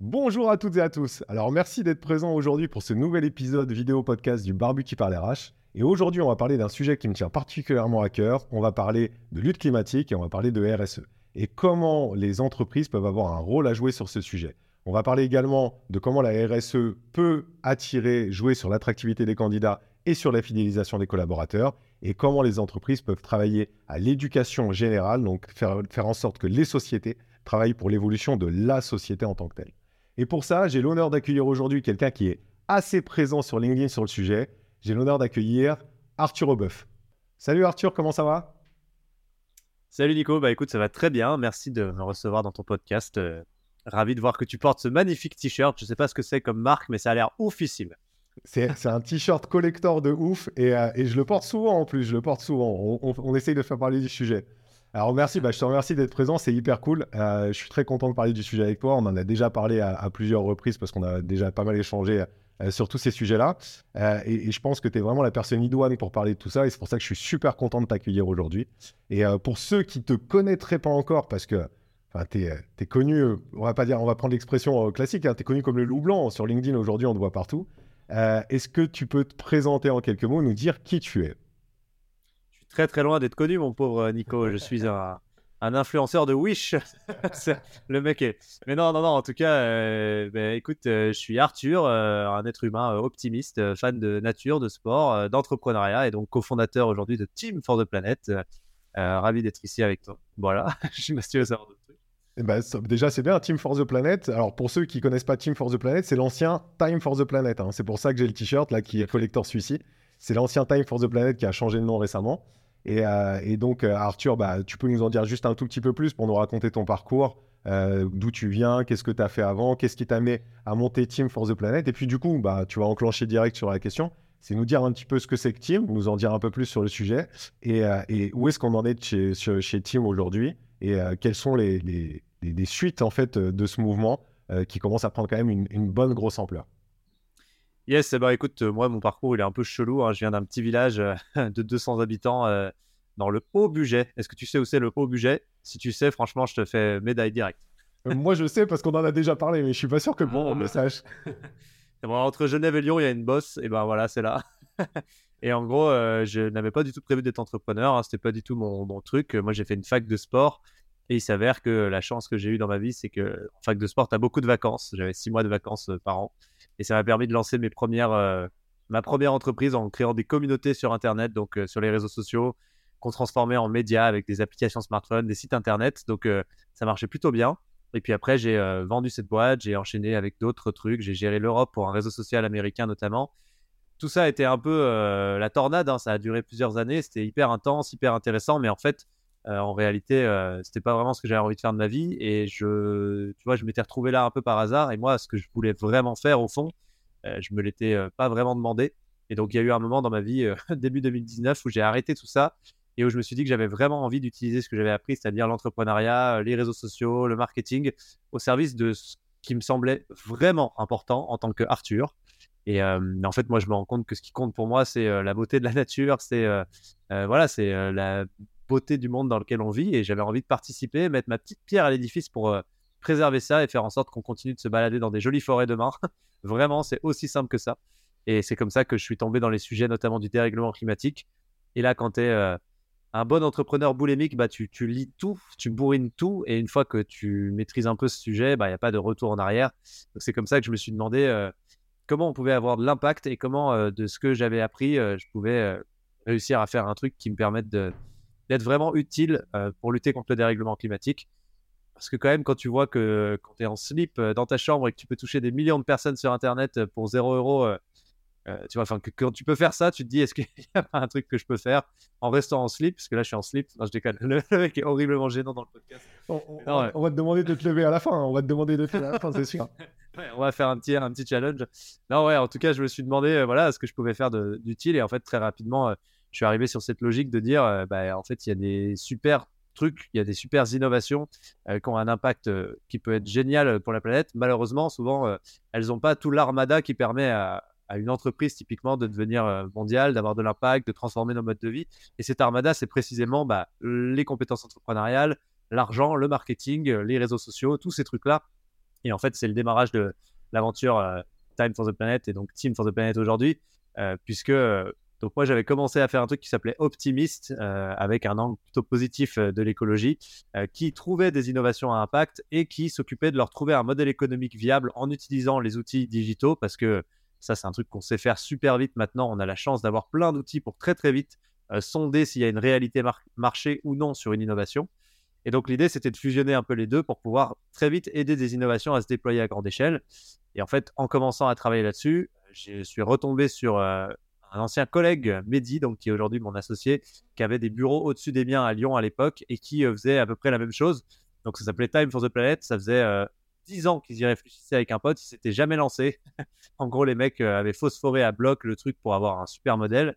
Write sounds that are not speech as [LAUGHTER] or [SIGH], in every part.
Bonjour à toutes et à tous. Alors merci d'être présent aujourd'hui pour ce nouvel épisode vidéo podcast du Barbu qui parle RH. Et aujourd'hui, on va parler d'un sujet qui me tient particulièrement à cœur. On va parler de lutte climatique et on va parler de RSE. Et comment les entreprises peuvent avoir un rôle à jouer sur ce sujet. On va parler également de comment la RSE peut attirer, jouer sur l'attractivité des candidats et sur la fidélisation des collaborateurs et comment les entreprises peuvent travailler à l'éducation générale, donc faire, faire en sorte que les sociétés travaillent pour l'évolution de la société en tant que telle. Et pour ça, j'ai l'honneur d'accueillir aujourd'hui quelqu'un qui est assez présent sur LinkedIn sur le sujet. J'ai l'honneur d'accueillir Arthur Aubeuf. Salut Arthur, comment ça va? Salut Nico, bah écoute, ça va très bien. Merci de me recevoir dans ton podcast. Euh, ravi de voir que tu portes ce magnifique t-shirt. Je ne sais pas ce que c'est comme marque, mais ça a l'air oufissime. C'est un t-shirt collector de ouf et, euh, et, je le porte souvent en plus. Je le porte souvent. On, on, on essaye de faire parler du sujet. Alors merci, bah, je te remercie d'être présent, c'est hyper cool. Euh, je suis très content de parler du sujet avec toi. On en a déjà parlé à, plusieurs reprises parce qu'on a déjà pas mal échangé euh, sur tous ces sujets-là. Euh, et, je pense que tu es vraiment la personne idoine pour parler de tout ça. Et c'est pour ça que je suis super content de t'accueillir aujourd'hui. Et pour ceux qui te connaîtraient pas encore, parce que tu es, connu, on va pas dire, on va prendre l'expression classique, hein, tu es connu comme le loup blanc sur LinkedIn aujourd'hui, on te voit partout. Est-ce que tu peux te présenter en quelques mots, nous dire qui tu es? Très très loin d'être connu, mon pauvre Nico. Je [LAUGHS] suis un, un influenceur de Wish. [LAUGHS] le mec est. Mais non, non, non. En tout cas, euh, ben, écoute, euh, je suis Arthur, euh, un être humain optimiste, fan de nature, de sport, d'entrepreneuriat et donc cofondateur aujourd'hui de Team for the Planet. ravi d'être ici avec toi. Voilà. [LAUGHS] je suis mastueux savoir d'autres trucs. Eh ben, déjà, c'est bien, Team for the Planet. Alors, pour ceux qui connaissent pas Team for the Planet, c'est l'ancien Time for the Planet. Hein. C'est pour ça que j'ai le t-shirt là qui est collector celui-ci. C'est l'ancien Time for the Planet qui a changé de nom récemment. Euh, et, donc, euh, Arthur, bah, tu peux nous en dire juste un tout petit peu plus pour nous raconter ton parcours, euh, d'où tu viens, qu'est-ce que tu as fait avant, qu'est-ce qui t'a amené à monter Team for the Planet. Et puis, du coup, bah, tu vas enclencher direct sur la question. C'est nous dire un petit peu ce que c'est que Team, nous en dire un peu plus sur le sujet et, où est-ce qu'on en est chez, Team aujourd'hui? Et quelles sont les, les, suites en fait de ce mouvement qui commence à prendre quand même une bonne grosse ampleur? Yes, bah écoute, euh, moi mon parcours il est un peu chelou. Hein. Je viens d'un petit village euh, [LAUGHS] de 200 habitants euh, dans le haut budget. Est-ce que tu sais où c'est le haut budget Si tu sais, franchement, je te fais médaille directe. moi je sais parce qu'on en a déjà parlé, mais je suis pas sûr que bon on le sache. [LAUGHS] entre Genève et Lyon, il y a une bosse, et ben voilà, c'est là. [LAUGHS] et en gros, je n'avais pas du tout prévu d'être entrepreneur, hein. c'était pas du tout mon, mon truc. Moi j'ai fait une fac de sport. Et il s'avère que la chance que j'ai eue dans ma vie, c'est que en fac de sport, tu as beaucoup de vacances. J'avais six mois de vacances par an. Et ça m'a permis de lancer mes premières, euh, ma première entreprise en créant des communautés sur Internet, donc euh, sur les réseaux sociaux, qu'on transformait en médias avec des applications smartphones, des sites Internet. Donc euh, ça marchait plutôt bien. Et puis après, j'ai vendu cette boîte, j'ai enchaîné avec d'autres trucs, j'ai géré l'Europe pour un réseau social américain notamment. Tout ça a été un peu la tornade, hein. ça a duré plusieurs années, c'était hyper intense, hyper intéressant, mais en fait, en réalité, c'était pas vraiment ce que j'avais envie de faire de ma vie. Et je, tu vois, je m'étais retrouvé là un peu par hasard. Et moi, ce que je voulais vraiment faire, au fond, je me l'étais pas vraiment demandé. Et donc, il y a eu un moment dans ma vie, [LAUGHS] début 2019, où j'ai arrêté tout ça et où je me suis dit que j'avais vraiment envie d'utiliser ce que j'avais appris, c'est-à-dire l'entrepreneuriat, les réseaux sociaux, le marketing, au service de ce qui me semblait vraiment important en tant que Arthur. Et en fait, moi, je me rends compte que ce qui compte pour moi, c'est la beauté de la [LAUGHS] nature, c'est voilà, c'est la beauté du monde dans lequel on vit et j'avais envie de participer, mettre ma petite pierre à l'édifice pour euh, préserver ça et faire en sorte qu'on continue de se balader dans des jolies forêts demain. [LAUGHS] Vraiment, c'est aussi simple que ça. Et c'est comme ça que je suis tombé dans les sujets notamment du dérèglement climatique. Et là, quand tu es euh, un bon entrepreneur boulémique, bah, tu, tu, lis tout, tu bourrines tout. Et une fois que tu maîtrises un peu ce sujet, bah, il n'y a pas de retour en arrière. c'est comme ça que je me suis demandé euh, comment on pouvait avoir de l'impact et comment, de ce que j'avais appris, je pouvais réussir à faire un truc qui me permette de, d'être vraiment utile euh, pour lutter contre le dérèglement climatique. Parce que quand même, quand tu vois que quand tu es en slip euh, dans ta chambre et que tu peux toucher des millions de personnes sur Internet euh, pour 0 euros, tu vois, enfin, que, quand tu peux faire ça, tu te dis, est-ce qu'il y a pas un truc que je peux faire en restant en slip? Parce que là, je suis en slip. Non, je déconne. Le, mec est horriblement gênant dans le podcast. On, va te demander de te lever à la fin. Hein. On va te demander de te lever à la fin, c'est sûr. [LAUGHS] on va faire un petit, un petit challenge. Non, ouais, en tout cas, je me suis demandé euh, voilà, ce que je pouvais faire d'utile. Et en fait, très rapidement, euh, je suis arrivé sur cette logique de dire euh, bah, en fait, il y a des super trucs, il y a des super innovations qui ont un impact qui peut être génial pour la planète. Malheureusement, souvent, elles n'ont pas tout l'armada qui permet à, une entreprise typiquement de devenir mondiale, d'avoir de l'impact, de transformer nos modes de vie. Et cette armada, c'est précisément bah, les compétences entrepreneuriales, l'argent, le marketing, les réseaux sociaux, tous ces trucs-là et en fait, c'est le démarrage de l'aventure euh, Time for the Planet et donc Team for the Planet aujourd'hui, euh, puisque euh, donc moi j'avais commencé à faire un truc qui s'appelait Optimist avec un angle plutôt positif de l'écologie, qui trouvait des innovations à impact et qui s'occupait de leur trouver un modèle économique viable en utilisant les outils digitaux, parce que ça c'est un truc qu'on sait faire super vite maintenant. On a la chance d'avoir plein d'outils pour très très vite sonder s'il y a une réalité marché ou non sur une innovation. Et donc l'idée, c'était de fusionner un peu les deux pour pouvoir très vite aider des innovations à se déployer à grande échelle. Et en fait, en commençant à travailler là-dessus, je suis retombé sur euh, un ancien collègue, Mehdi, donc qui est aujourd'hui mon associé, qui avait des bureaux au-dessus des miens à Lyon à l'époque et qui euh, faisait à peu près la même chose. Donc ça s'appelait Time for the Planet. Ça faisait euh, dix ans qu'ils y réfléchissaient avec un pote. Ils s'étaient jamais lancés. [LAUGHS] en gros, les mecs avaient phosphoré à bloc le truc pour avoir un super modèle.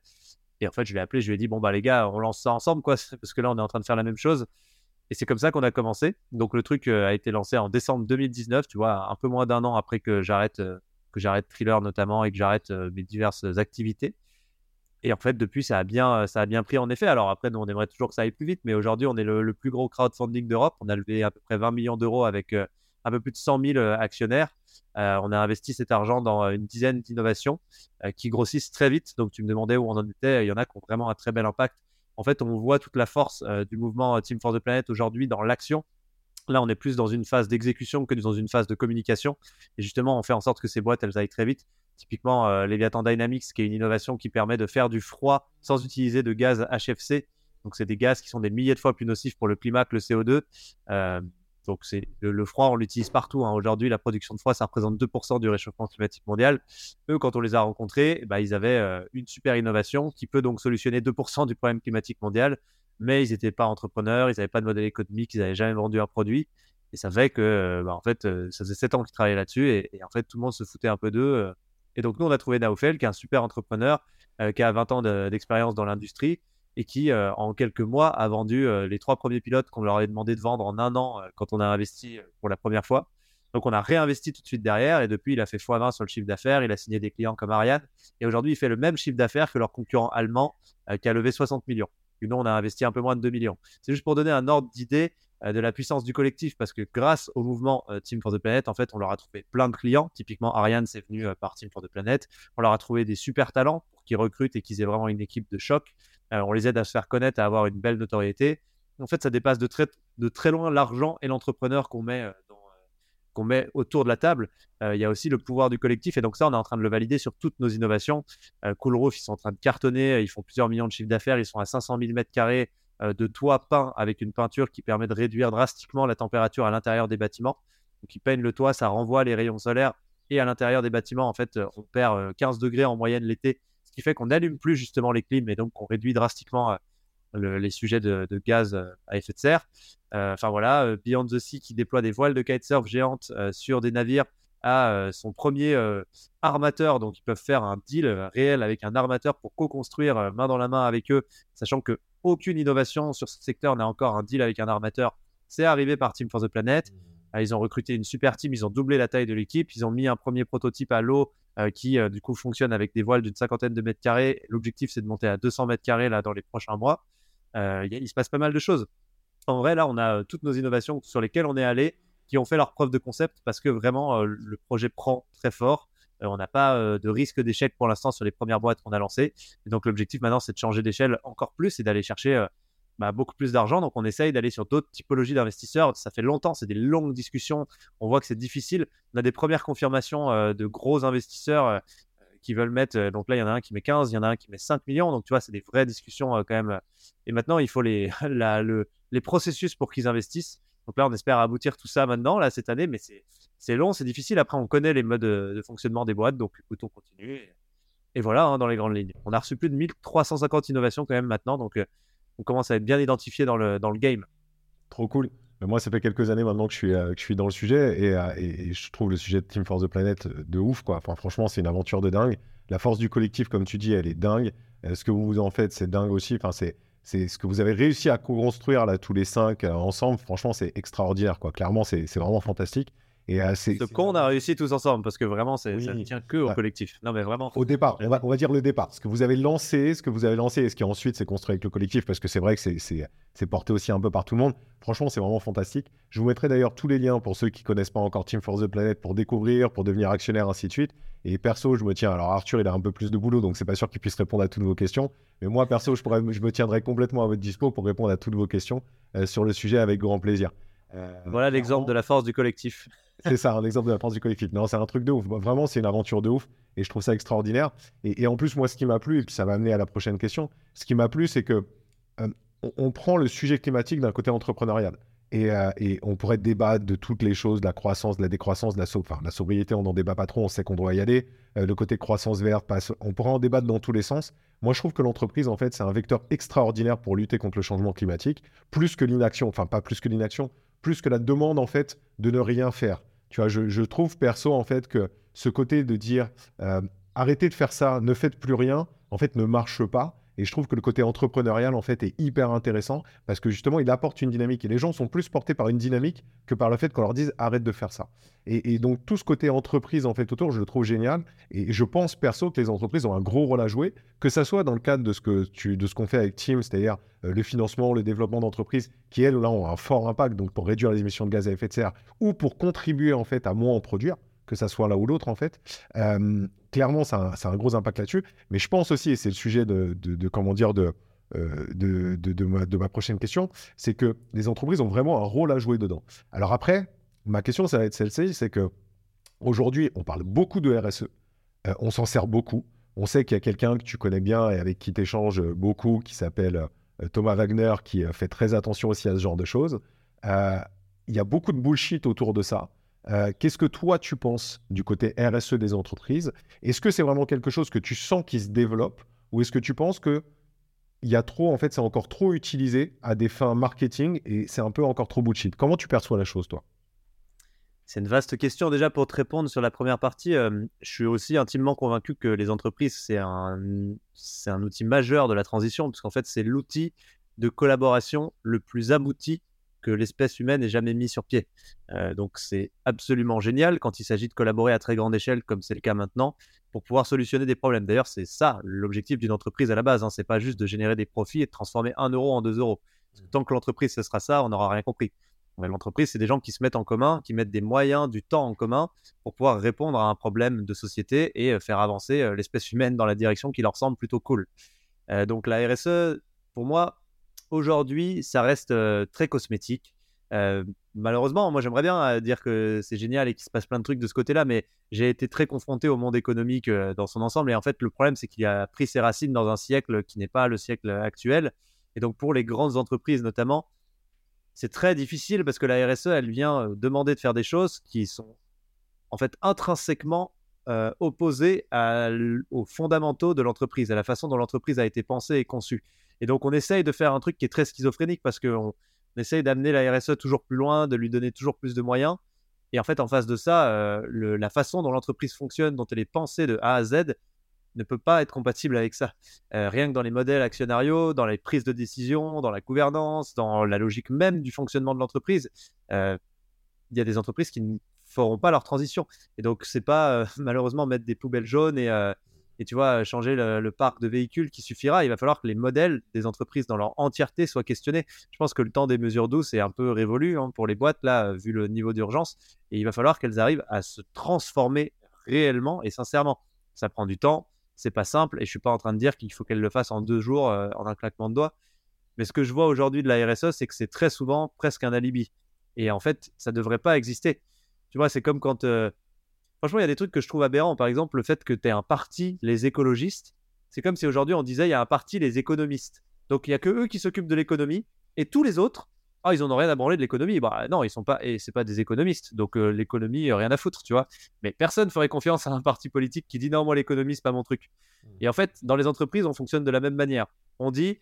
Et en fait, je l'ai appelé, je lui ai dit, bon, bah les gars, on lance ça ensemble, quoi, [LAUGHS] parce que là, on est en train de faire la même chose. Et c'est comme ça qu'on a commencé. Donc le truc euh, a été lancé en décembre 2019, tu vois, un peu moins d'un an après que j'arrête euh, que j'arrête Thriller notamment et que j'arrête euh, mes diverses activités. Et en fait, depuis, ça a bien, ça a bien pris en effet. Alors après, nous, on aimerait toujours que ça aille plus vite, mais aujourd'hui, on est le, plus gros crowdfunding d'Europe. On a levé à peu près 20 millions d'euros avec un peu plus de 100 000 actionnaires. on a investi cet argent dans une dizaine d'innovations qui grossissent très vite. Donc, tu me demandais où on en était. Il y en a qui ont vraiment un très bel impact en fait, on voit toute la force euh, du mouvement euh, Team for the Planet aujourd'hui dans l'action. Là, on est plus dans une phase d'exécution que dans une phase de communication. Et justement, on fait en sorte que ces boîtes, elles aillent très vite. Typiquement, euh, Leviathan Dynamics, qui est une innovation qui permet de faire du froid sans utiliser de gaz HFC. Donc, c'est des gaz qui sont des milliers de fois plus nocifs pour le climat que le CO2. Donc c'est le, froid, on l'utilise partout. Hein. Aujourd'hui, la production de froid, ça représente 2% du réchauffement climatique mondial. Eux, quand on les a rencontrés, bah, ils avaient euh, une super innovation qui peut donc solutionner 2% du problème climatique mondial. Mais ils n'étaient pas entrepreneurs, ils n'avaient pas de modèle économique, ils n'avaient jamais vendu un produit. Et ça fait que, euh, bah, en fait, euh, ça faisait 7 ans qu'ils travaillaient là-dessus et, en fait, tout le monde se foutait un peu d'eux. Et donc, nous, on a trouvé Naufel, qui est un super entrepreneur, qui a 20 ans d'expérience dans l'industrie et qui, euh, en quelques mois, a vendu euh, les trois premiers pilotes qu'on leur avait demandé de vendre en un an euh, quand on a investi pour la première fois. Donc, on a réinvesti tout de suite derrière et depuis, il a fait x20 sur le chiffre d'affaires. Il a signé des clients comme Ariane et aujourd'hui, il fait le même chiffre d'affaires que leur concurrent allemand qui a levé 60 millions. Nous, on a investi un peu moins de 2 millions. C'est juste pour donner un ordre d'idée de la puissance du collectif parce que grâce au mouvement Team for the Planet, en fait, on leur a trouvé plein de clients. Typiquement, Ariane, c'est venu par Team for the Planet. On leur a trouvé des super talents pour qu'ils recrutent et qu'ils aient vraiment une équipe de choc. Euh, on les aide à se faire connaître, à avoir une belle notoriété. En fait, ça dépasse de très, de très loin l'argent et l'entrepreneur qu'on met, euh, euh, met autour de la table. Il y a aussi le pouvoir du collectif. Et donc ça, on est en train de le valider sur toutes nos innovations. Coolroof, ils sont en train de cartonner. Ils font plusieurs millions de chiffres d'affaires. Ils sont à 500 000 mètres carrés de toit peint avec une peinture qui permet de réduire drastiquement la température à l'intérieur des bâtiments. Donc ils peignent le toit, ça renvoie les rayons solaires. Et à l'intérieur des bâtiments, en fait, on perd 15 degrés en moyenne l'été ce qui fait qu'on n'allume plus justement les clims et donc on réduit drastiquement euh, les sujets de, gaz euh, à effet de serre. Euh, enfin voilà, Beyond the Sea qui déploie des voiles de kitesurf géantes sur des navires à son premier armateur, donc ils peuvent faire un deal réel avec un armateur pour co-construire main dans la main avec eux, sachant que aucune innovation sur ce secteur n'a encore un deal avec un armateur. C'est arrivé par Team for the Planet. Mmh. Ils ont recruté une super team, ils ont doublé la taille de l'équipe, ils ont mis un premier prototype à l'eau euh, qui euh, du coup fonctionne avec des voiles d'une cinquantaine de mètres carrés. L'objectif c'est de monter à 200 mètres carrés là dans les prochains mois. Euh, il se passe pas mal de choses. En vrai là on a toutes nos innovations sur lesquelles on est allé qui ont fait leur preuve de concept parce que vraiment le projet prend très fort. on n'a pas de risque d'échec pour l'instant sur les premières boîtes qu'on a lancées. Et donc l'objectif maintenant c'est de changer d'échelle encore plus et d'aller chercher bah, beaucoup plus d'argent. Donc, on essaye d'aller sur d'autres typologies d'investisseurs. Ça fait longtemps, c'est des longues discussions. On voit que c'est difficile. On a des premières confirmations euh, de gros investisseurs euh, qui veulent mettre. Euh, donc là, il y en a un qui met 15, il y en a un qui met 5 millions. Donc, tu vois, c'est des vraies discussions quand même. Et maintenant, il faut les, [LAUGHS] le, les processus pour qu'ils investissent. Donc là, on espère aboutir tout ça maintenant, là, cette année, mais c'est long, c'est difficile. Après, on connaît les modes de, fonctionnement des boîtes, donc écoute, on continue. Et, voilà, hein, dans les grandes lignes. On a reçu plus de 1350 innovations quand même maintenant, donc on commence à être bien identifié dans le, dans le game. Trop cool. moi, ça fait quelques années maintenant que je suis, que je suis dans le sujet et, je trouve le sujet de Team Force the Planet de ouf. Quoi. Franchement, c'est une aventure de dingue. La force du collectif, comme tu dis, elle est dingue. ce que vous en faites, c'est dingue aussi. Enfin, c'est c'est ce que vous avez réussi à construire là tous les cinq euh, ensemble. Franchement, c'est extraordinaire. Quoi. Clairement, c'est vraiment fantastique. Et euh, ce qu'on a réussi tous ensemble parce que vraiment, ça ne tient que au collectif. Non, mais vraiment. Au départ, on va, on va, dire le départ. Ce que vous avez lancé, ce que vous avez lancé, et ce qui ensuite s'est construit avec le collectif, parce que c'est vrai que c'est porté aussi un peu par tout le monde. Franchement, c'est vraiment fantastique. Je vous mettrai d'ailleurs tous les liens pour ceux qui connaissent pas encore Team for the Planet pour découvrir, pour devenir actionnaire, ainsi de suite. Et perso, je me tiens. Alors Arthur, il a un peu plus de boulot, donc c'est pas sûr qu'il puisse répondre à toutes vos questions. Mais moi, perso, je, pourrais, je me tiendrai complètement à votre dispo pour répondre à toutes vos questions euh, sur le sujet avec grand plaisir. Euh, voilà l'exemple de la force du collectif. C'est ça, un exemple de la force du collectif. Non, c'est un truc de ouf. Vraiment, c'est une aventure de ouf. Et je trouve ça extraordinaire. Et, en plus, moi, ce qui m'a plu, et puis ça va amener à la prochaine question, ce qui m'a plu, c'est que euh, on, prend le sujet climatique d'un côté entrepreneurial. Euh, et, on pourrait débattre de toutes les choses, de la croissance, de la décroissance, de la, sobriété, on n'en débat pas trop, on sait qu'on doit y aller. Euh, le côté croissance verte, on pourrait en débattre dans tous les sens. Moi, je trouve que l'entreprise, en fait, c'est un vecteur extraordinaire pour lutter contre le changement climatique, plus que l'inaction, enfin pas plus que l'inaction, plus que la demande, en fait, de ne rien faire. Tu vois, je, trouve perso, en fait, que ce côté de dire euh, arrêtez de faire ça, ne faites plus rien, en fait, ne marche pas. Et je trouve que le côté entrepreneurial, en fait, est hyper intéressant parce que justement, il apporte une dynamique. Et les gens sont plus portés par une dynamique que par le fait qu'on leur dise arrête de faire ça. Et, donc, tout ce côté entreprise, en fait, autour, je le trouve génial. Et je pense, perso, que les entreprises ont un gros rôle à jouer, que ça soit dans le cadre de ce qu'on fait avec Team, c'est-à-dire euh, le financement, le développement d'entreprises qui, elles, là, ont un fort impact, donc pour réduire les émissions de gaz à effet de serre ou pour contribuer, en fait, à moins en produire que ça soit l'un ou l'autre en fait. Euh, clairement, ça a, un gros impact là-dessus. Mais je pense aussi, et c'est le sujet de, comment dire, de, euh, de, ma, prochaine question, c'est que les entreprises ont vraiment un rôle à jouer dedans. Alors après, ma question, ça va être celle-ci, c'est que aujourd'hui, on parle beaucoup de RSE, euh, on s'en sert beaucoup. On sait qu'il y a quelqu'un que tu connais bien et avec qui tu échanges beaucoup, qui s'appelle Thomas Wagner, qui fait très attention aussi à ce genre de choses. Il y a beaucoup de bullshit autour de ça. Euh, qu'est-ce que toi tu penses du côté RSE des entreprises? Est-ce que c'est vraiment quelque chose que tu sens qui se développe? Ou est-ce que tu penses que il y a trop, en fait, c'est encore trop utilisé à des fins marketing et c'est un peu encore trop bullshit? Comment tu perçois la chose, toi? C'est une vaste question. Déjà, pour te répondre sur la première partie, euh, je suis aussi intimement convaincu que les entreprises, c'est un, un outil majeur de la transition, parce qu'en fait, c'est l'outil de collaboration le plus abouti que l'espèce humaine ait jamais mis sur pied. Euh, donc c'est absolument génial quand il s'agit de collaborer à très grande échelle, comme c'est le cas maintenant, pour pouvoir solutionner des problèmes. D'ailleurs, c'est ça l'objectif d'une entreprise à la base. Hein. C'est pas juste de générer des profits et de transformer un euro en deux euros. Mmh. Tant que l'entreprise ce sera ça, on n'aura rien compris. L'entreprise, c'est des gens qui se mettent en commun, qui mettent des moyens, du temps en commun pour pouvoir répondre à un problème de société et euh, faire avancer euh, l'espèce humaine dans la direction qui leur semble plutôt cool. donc la RSE, pour moi, aujourd'hui, ça reste très cosmétique. malheureusement, moi j'aimerais bien dire que c'est génial et qu'il se passe plein de trucs de ce côté-là, mais j'ai été très confronté au monde économique dans son ensemble. Et en fait, le problème, c'est qu'il a pris ses racines dans un siècle qui n'est pas le siècle actuel. Et donc, pour les grandes entreprises notamment, c'est très difficile parce que la RSE, elle vient demander de faire des choses qui sont en fait intrinsèquement opposées aux fondamentaux de l'entreprise, à la façon dont l'entreprise a été pensée et conçue. Et donc, on essaye de faire un truc qui est très schizophrénique parce qu'on essaye d'amener la RSE toujours plus loin, de lui donner toujours plus de moyens. Et en fait, en face de ça, euh, la façon dont l'entreprise fonctionne, dont elle est pensée de A à Z, ne peut pas être compatible avec ça. Euh, rien que dans les modèles actionnariaux, dans les prises de décision, dans la gouvernance, dans la logique même du fonctionnement de l'entreprise, euh, il y a des entreprises qui ne feront pas leur transition. Et donc, c'est pas [LAUGHS] malheureusement mettre des poubelles jaunes et, et tu vois, changer le, parc de véhicules qui suffira. Il va falloir que les modèles des entreprises dans leur entièreté soient questionnés. Je pense que le temps des mesures douces est un peu révolu hein, pour les boîtes, là, vu le niveau d'urgence. Et il va falloir qu'elles arrivent à se transformer réellement et sincèrement. Ça prend du temps, c'est pas simple. Et je suis pas en train de dire qu'il faut qu'elles le fassent en deux jours, euh, en un claquement de doigts. Mais ce que je vois aujourd'hui de la RSE, c'est que c'est très souvent presque un alibi. Et en fait, ça devrait pas exister. Tu vois, c'est comme quand. Euh, Franchement, il y a des trucs que je trouve aberrants. Par exemple, le fait que tu aies un parti, les écologistes, c'est comme si aujourd'hui on disait il y a un parti, les économistes. Donc il n'y a que eux qui s'occupent de l'économie et tous les autres, ah, ils n'en ont rien à branler de l'économie. Bah non, ils sont pas, et c'est pas des économistes. Donc euh, l'économie, rien à foutre, tu vois. Mais personne ferait confiance à un parti politique qui dit non, moi l'économie, c'est pas mon truc. Mmh. Et en fait, dans les entreprises, on fonctionne de la même manière. On dit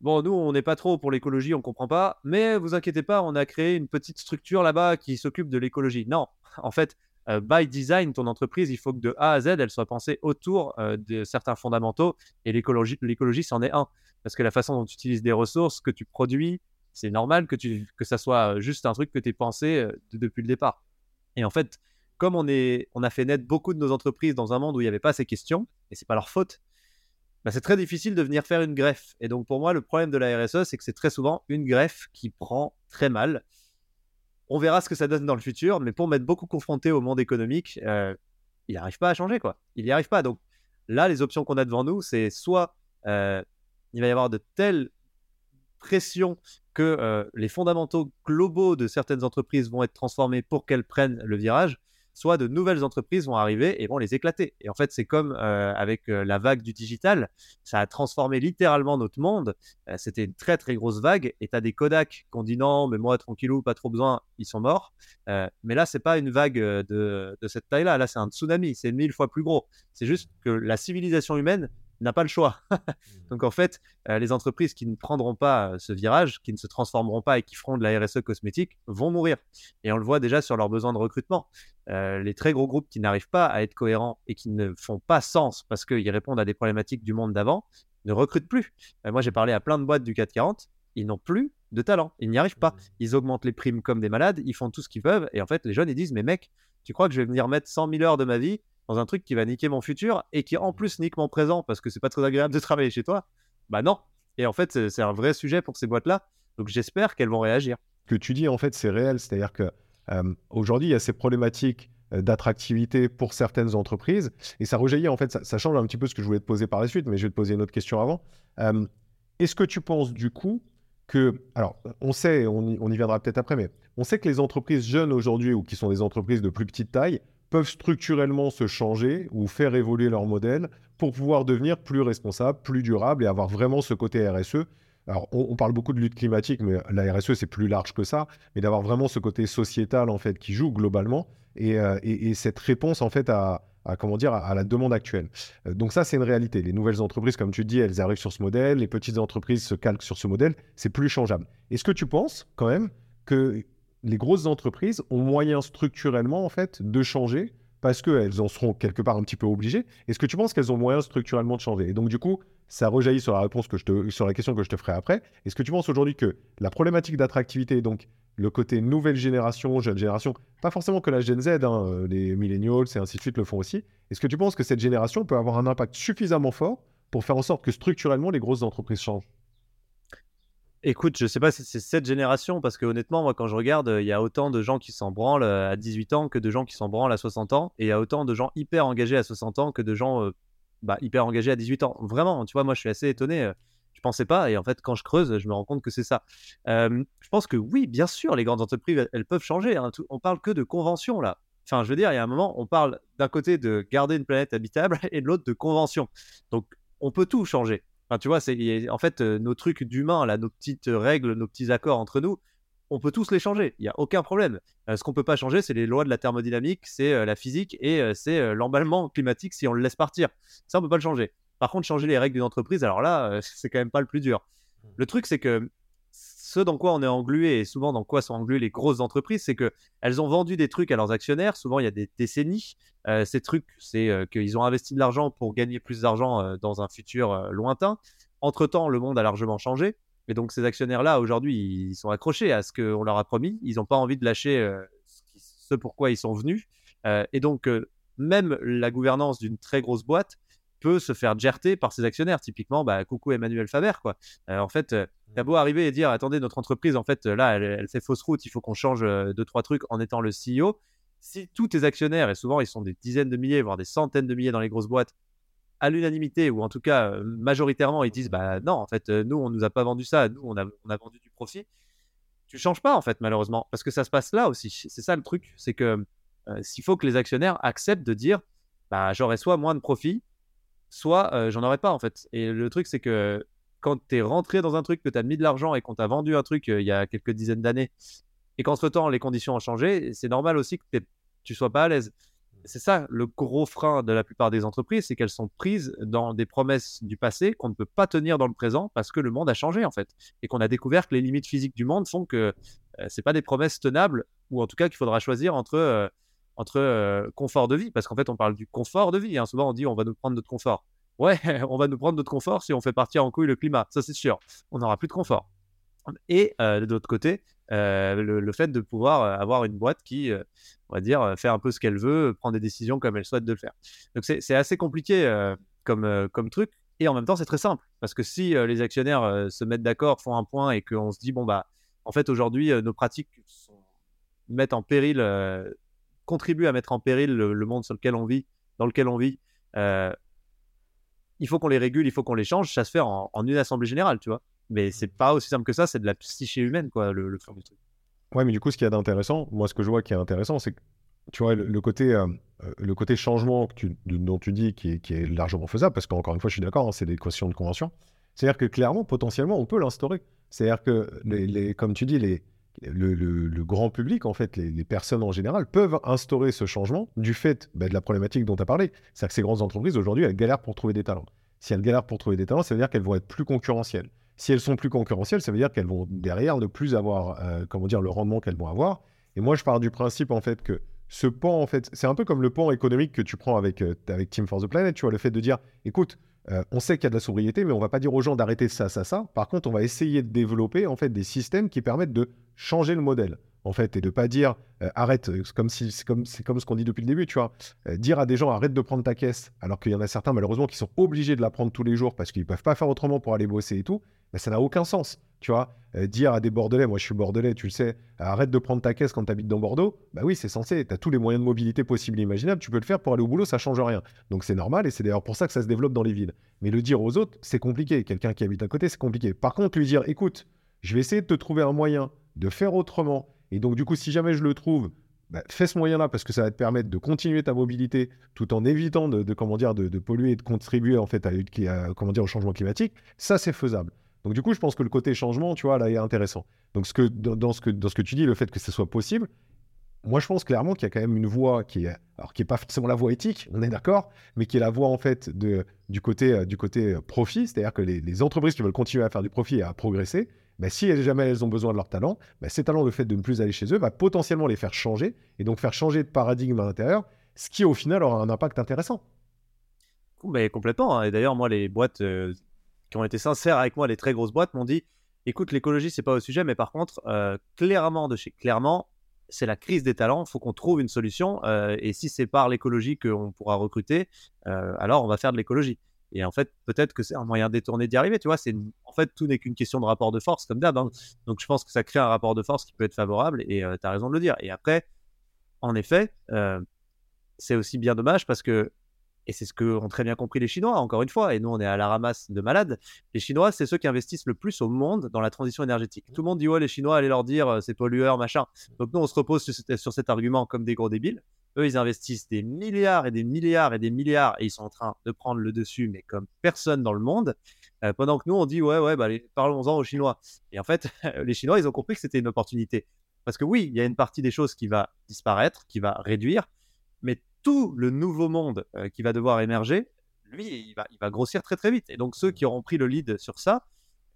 bon, nous, on n'est pas trop pour l'écologie, on comprend pas, mais vous inquiétez pas, on a créé une petite structure là-bas qui s'occupe de l'écologie. Non, en fait, euh, by design, ton entreprise, il faut que de A à Z, elle soit pensée autour euh, de certains fondamentaux, et l'écologie, l'écologie, c'en est un. Parce que la façon dont tu utilises des ressources, que tu produis, c'est normal que, tu, que ça soit juste un truc que tu aies pensé depuis le départ. Et en fait, comme on, est, on a fait naître beaucoup de nos entreprises dans un monde où il n'y avait pas ces questions, et c'est pas leur faute, bah, c'est très difficile de venir faire une greffe. Et donc pour moi, le problème de la RSE, c'est que c'est très souvent une greffe qui prend très mal. On verra ce que ça donne dans le futur, mais pour m'être beaucoup confronté au monde économique, euh, il n'arrive pas à changer, quoi. Il n'y arrive pas. Donc là, les options qu'on a devant nous, c'est soit euh, il va y avoir de telles pressions que euh, les fondamentaux globaux de certaines entreprises vont être transformés pour qu'elles prennent le virage, soit de nouvelles entreprises vont arriver et vont les éclater. Et en fait, c'est comme euh, avec euh, la vague du digital, ça a transformé littéralement notre monde. Euh, c'était une très très grosse vague. Et tu as des Kodak qui ont dit non, mais moi, tranquillou, pas trop besoin, ils sont morts. mais là, c'est pas une vague de, de cette taille-là. Là, c'est un tsunami, c'est mille fois plus gros. C'est juste que la civilisation humaine n'a pas le choix. Donc en fait, euh, les entreprises qui ne prendront pas euh, ce virage, qui ne se transformeront pas et qui feront de la RSE cosmétique vont mourir. Et on le voit déjà sur leurs besoins de recrutement. Euh, les très gros groupes qui n'arrivent pas à être cohérents et qui ne font pas sens parce qu'ils répondent à des problématiques du monde d'avant ne recrutent plus. moi, j'ai parlé à plein de boîtes du 440, ils n'ont plus de talent, ils n'y arrivent pas. Ils augmentent les primes comme des malades, ils font tout ce qu'ils peuvent et en fait, les jeunes ils disent mais mec, tu crois que je vais venir mettre 100 000 heures de ma vie dans un truc qui va niquer mon futur et qui en plus nique mon présent parce que c'est pas très agréable de travailler chez toi, bah non. Et en fait, c'est un vrai sujet pour ces boîtes-là. Donc j'espère qu'elles vont réagir. Ce que tu dis, en fait, c'est réel. C'est-à-dire que euh, aujourd'hui, il y a ces problématiques euh, d'attractivité pour certaines entreprises et ça rejaillit, en fait, ça, change un petit peu ce que je voulais te poser par la suite, mais je vais te poser une autre question avant. Euh, est-ce que tu penses du coup que, alors, on sait, on y viendra peut-être après, mais on sait que les entreprises jeunes aujourd'hui ou qui sont des entreprises de plus petite taille peuvent structurellement se changer ou faire évoluer leur modèle pour pouvoir devenir plus responsables, plus durables et avoir vraiment ce côté RSE. Alors, on, parle beaucoup de lutte climatique, mais la RSE, c'est plus large que ça, mais d'avoir vraiment ce côté sociétal, en fait, qui joue globalement et, euh, cette réponse, en fait, à, comment dire, à, la demande actuelle. Euh, donc ça, c'est une réalité. Les nouvelles entreprises, comme tu dis, elles arrivent sur ce modèle, les petites entreprises se calquent sur ce modèle, c'est plus changeable. Est-ce que tu penses, quand même, que les grosses entreprises ont moyen structurellement en fait de changer parce qu'elles en seront quelque part un petit peu obligées. Est-ce que tu penses qu'elles ont moyen structurellement de changer? Et donc du coup, ça rejaillit sur la question que je te ferai après. Est-ce que tu penses aujourd'hui que la problématique d'attractivité, donc le côté nouvelle génération, jeune génération, pas forcément que la Gen Z, hein, euh, les millennials et ainsi de suite le font aussi. Est-ce que tu penses que cette génération peut avoir un impact suffisamment fort pour faire en sorte que structurellement les grosses entreprises changent? Écoute, je sais pas si c'est cette génération, parce que honnêtement, moi, quand je regarde, il y a autant de gens qui s'en branlent euh, à 18 ans que de gens qui s'en branlent à 60 ans, et il y a autant de gens hyper engagés à 60 ans que de gens euh, bah, hyper engagés à 18 ans. Vraiment, tu vois, moi, je suis assez étonné. Euh, je pensais pas, et en fait, quand je creuse, je me rends compte que c'est ça. je pense que oui, bien sûr, les grandes entreprises, elles, peuvent changer. Hein. on parle que de convention là. Enfin, je veux dire, il y a un moment, on parle d'un côté de garder une planète habitable [LAUGHS] et de l'autre de convention. Donc, on peut tout changer tu vois, c'est en fait euh, nos trucs d'humains, là, nos petites règles, nos petits accords entre nous, on peut tous les changer. Il n'y a aucun problème. Euh, ce qu'on peut pas changer, c'est les lois de la thermodynamique, c'est euh, la physique et c'est l'emballement climatique si on le laisse partir. Ça, on peut pas le changer. Par contre, changer les règles d'une entreprise, alors là, [LAUGHS] c'est quand même pas le plus dur. Mmh. Le truc, c'est que ce dans quoi on est englué et souvent dans quoi sont engluées les grosses entreprises, c'est que elles ont vendu des trucs à leurs actionnaires. Souvent, il y a des décennies. Euh, ces trucs, c'est euh, qu'ils ont investi de l'argent pour gagner plus d'argent euh, dans un futur lointain. Entre-temps, le monde a largement changé. Et donc, ces actionnaires-là, aujourd'hui, ils sont accrochés à ce qu'on leur a promis. Ils n'ont pas envie de lâcher ce pourquoi ils sont venus. et donc, même la gouvernance d'une très grosse boîte peut se faire jerter par ses actionnaires. Typiquement, bah, coucou Emmanuel Faber. Quoi. en fait, T'as beau arriver et dire, attendez, notre entreprise, en fait, là, elle, fait fausse route, il faut qu'on change euh, deux, trois trucs en étant le CEO. Si tous tes actionnaires, et souvent ils sont des dizaines de milliers, voire des centaines de milliers dans les grosses boîtes, à l'unanimité, ou en tout cas euh, majoritairement, ils disent, bah non, en fait, euh, nous, on nous a pas vendu ça, nous, on a, on a vendu du profit. Tu changes pas, en fait, malheureusement, parce que ça se passe là aussi. C'est ça le truc, c'est que s'il faut que les actionnaires acceptent de dire, bah j'aurai soit moins de profit, soit j'en aurai pas, en fait. Et le truc, c'est que quand tu es rentré dans un truc, que tu as mis de l'argent et qu'on t'a vendu un truc euh, il y a quelques dizaines d'années, et qu'entre-temps, les conditions ont changé, c'est normal aussi que tu sois pas à l'aise. c'est ça le gros frein de la plupart des entreprises, c'est qu'elles sont prises dans des promesses du passé qu'on ne peut pas tenir dans le présent parce que le monde a changé en fait et qu'on a découvert que les limites physiques du monde font que ce c'est pas des promesses tenables ou en tout cas qu'il faudra choisir entre entre confort de vie parce qu'en fait on parle du confort de vie. Hein. Souvent on dit on va nous prendre notre confort. Ouais, [LAUGHS] on va nous prendre notre confort si on fait partir en couille le climat, ça c'est sûr. On n'aura plus de confort. Et de l'autre côté, le, fait de pouvoir avoir une boîte qui, on va dire, fait un peu ce qu'elle veut, prend des décisions comme elle souhaite de le faire. Donc c'est assez compliqué comme, comme truc. Et en même temps, c'est très simple. Parce que si les actionnaires se mettent d'accord, font un point et qu'on se dit, bon, bah, en fait, aujourd'hui, nos pratiques mettent en péril, contribuent à mettre en péril le, monde sur lequel on vit, dans lequel on vit, il faut qu'on les régule, il faut qu'on les change. Ça se fait en, en une assemblée générale, tu vois. Mais c'est pas aussi simple que ça, c'est de la psyché humaine, quoi, le, le fond du truc. Ouais, mais du coup, ce qu'il y a d'intéressant, moi, ce que je vois qui est intéressant, c'est que, tu vois, le, côté, euh, euh, le côté changement que tu, dont tu dis qui est, qui est, largement faisable, parce qu'encore une fois, je suis d'accord, hein, c'est des questions de convention. C'est-à-dire que clairement, potentiellement, on peut l'instaurer. C'est-à-dire que, les, les, comme tu dis, les, le, grand public, en fait, les, personnes en général, peuvent instaurer ce changement du fait bah, de la problématique dont tu as parlé. C'est-à-dire que ces grandes entreprises, aujourd'hui, elles galèrent pour trouver des talents. Si elles galèrent pour trouver des talents, ça veut dire qu'elles vont être plus concurrentielles. Si elles sont plus concurrentielles, ça veut dire qu'elles vont derrière ne plus avoir, euh, comment dire, le rendement qu'elles vont avoir. Et moi, je pars du principe en fait que ce pan, en fait, c'est un peu comme le pan économique que tu prends avec, euh, avec Team for the Planet. Tu vois, le fait de dire, écoute, euh, on sait qu'il y a de la sobriété, mais on va pas dire aux gens d'arrêter ça, ça, ça. Par contre, on va essayer de développer en fait des systèmes qui permettent de changer le modèle en fait, et de pas dire arrête, c'est comme si c'est comme c'est comme ce qu'on dit depuis le début, tu vois, dire à des gens arrête de prendre ta caisse, alors qu'il y en a certains malheureusement qui sont obligés de la prendre tous les jours parce qu'ils peuvent pas faire autrement pour aller bosser et tout ça n'a aucun sens. Tu vois, euh, dire à des Bordelais, moi je suis Bordelais, tu le sais, arrête de prendre ta caisse quand tu habites dans Bordeaux, bah oui, c'est censé, tu as tous les moyens de mobilité possibles et imaginables, tu peux le faire pour aller au boulot, ça change rien. Donc c'est normal et c'est d'ailleurs pour ça que ça se développe dans les villes. Mais le dire aux autres, c'est compliqué. Quelqu'un qui habite à côté, c'est compliqué. Par contre, lui dire, écoute, je vais essayer de te trouver un moyen de faire autrement. Et donc, du coup, si jamais je le trouve, bah, fais ce moyen-là parce que ça va te permettre de continuer ta mobilité tout en évitant de, comment dire, de, polluer et de contribuer en fait à, comment dire, au changement climatique. Ça, c'est faisable. Donc du coup, je pense que le côté changement, tu vois, là, est intéressant. Donc ce que, dans, ce que, dans ce que tu dis, le fait que ce soit possible, moi, je pense clairement qu'il y a quand même une voie qui est, alors qui est pas forcément la voie éthique, on est d'accord, mais qui est la voie en fait de, du côté, euh, du côté euh, profit, c'est-à-dire que les, entreprises qui veulent continuer à faire du profit et à progresser, bah, si jamais elles ont besoin de leur talent, bah, ces talents, le fait de ne plus aller chez eux, va potentiellement les faire changer et donc faire changer de paradigme à l'intérieur, ce qui au final aura un impact intéressant. Mais complètement. Hein. Et d'ailleurs, moi, les boîtes euh, qui ont été sincères avec moi, les très grosses boîtes, m'ont dit écoute, l'écologie, c'est pas au sujet, mais par contre, euh, clairement, de chez clairement, c'est la crise des talents. Il faut qu'on trouve une solution. Euh, et si c'est par l'écologie qu'on pourra recruter, euh, alors on va faire de l'écologie. Et en fait, peut-être que c'est un moyen détourné d'y arriver. Tu vois, c'est en fait tout n'est qu'une question de rapport de force, comme d'hab. Hein. Donc, je pense que ça crée un rapport de force qui peut être favorable. Et tu as raison de le dire. Et après, en effet, c'est aussi bien dommage parce que et c'est ce qu'ont très bien compris les Chinois, encore une fois, et nous on est à la ramasse de malades, les Chinois, c'est ceux qui investissent le plus au monde dans la transition énergétique. Tout le monde dit, ouais, les Chinois, allez leur dire, euh, c'est pollueur, machin. Donc nous, on se repose sur, cet argument comme des gros débiles. Eux, ils investissent des milliards et des milliards et des milliards, et ils sont en train de prendre le dessus, mais comme personne dans le monde. Euh, pendant que nous, on dit, ouais, ouais, bah, parlons-en aux Chinois. Et en fait, [LAUGHS] les Chinois, ils ont compris que c'était une opportunité. Parce que oui, il y a une partie des choses qui va disparaître, qui va réduire, mais tout le nouveau monde euh, qui va devoir émerger, lui, il va, il va grossir très très vite. Et donc ceux qui auront pris le lead sur ça,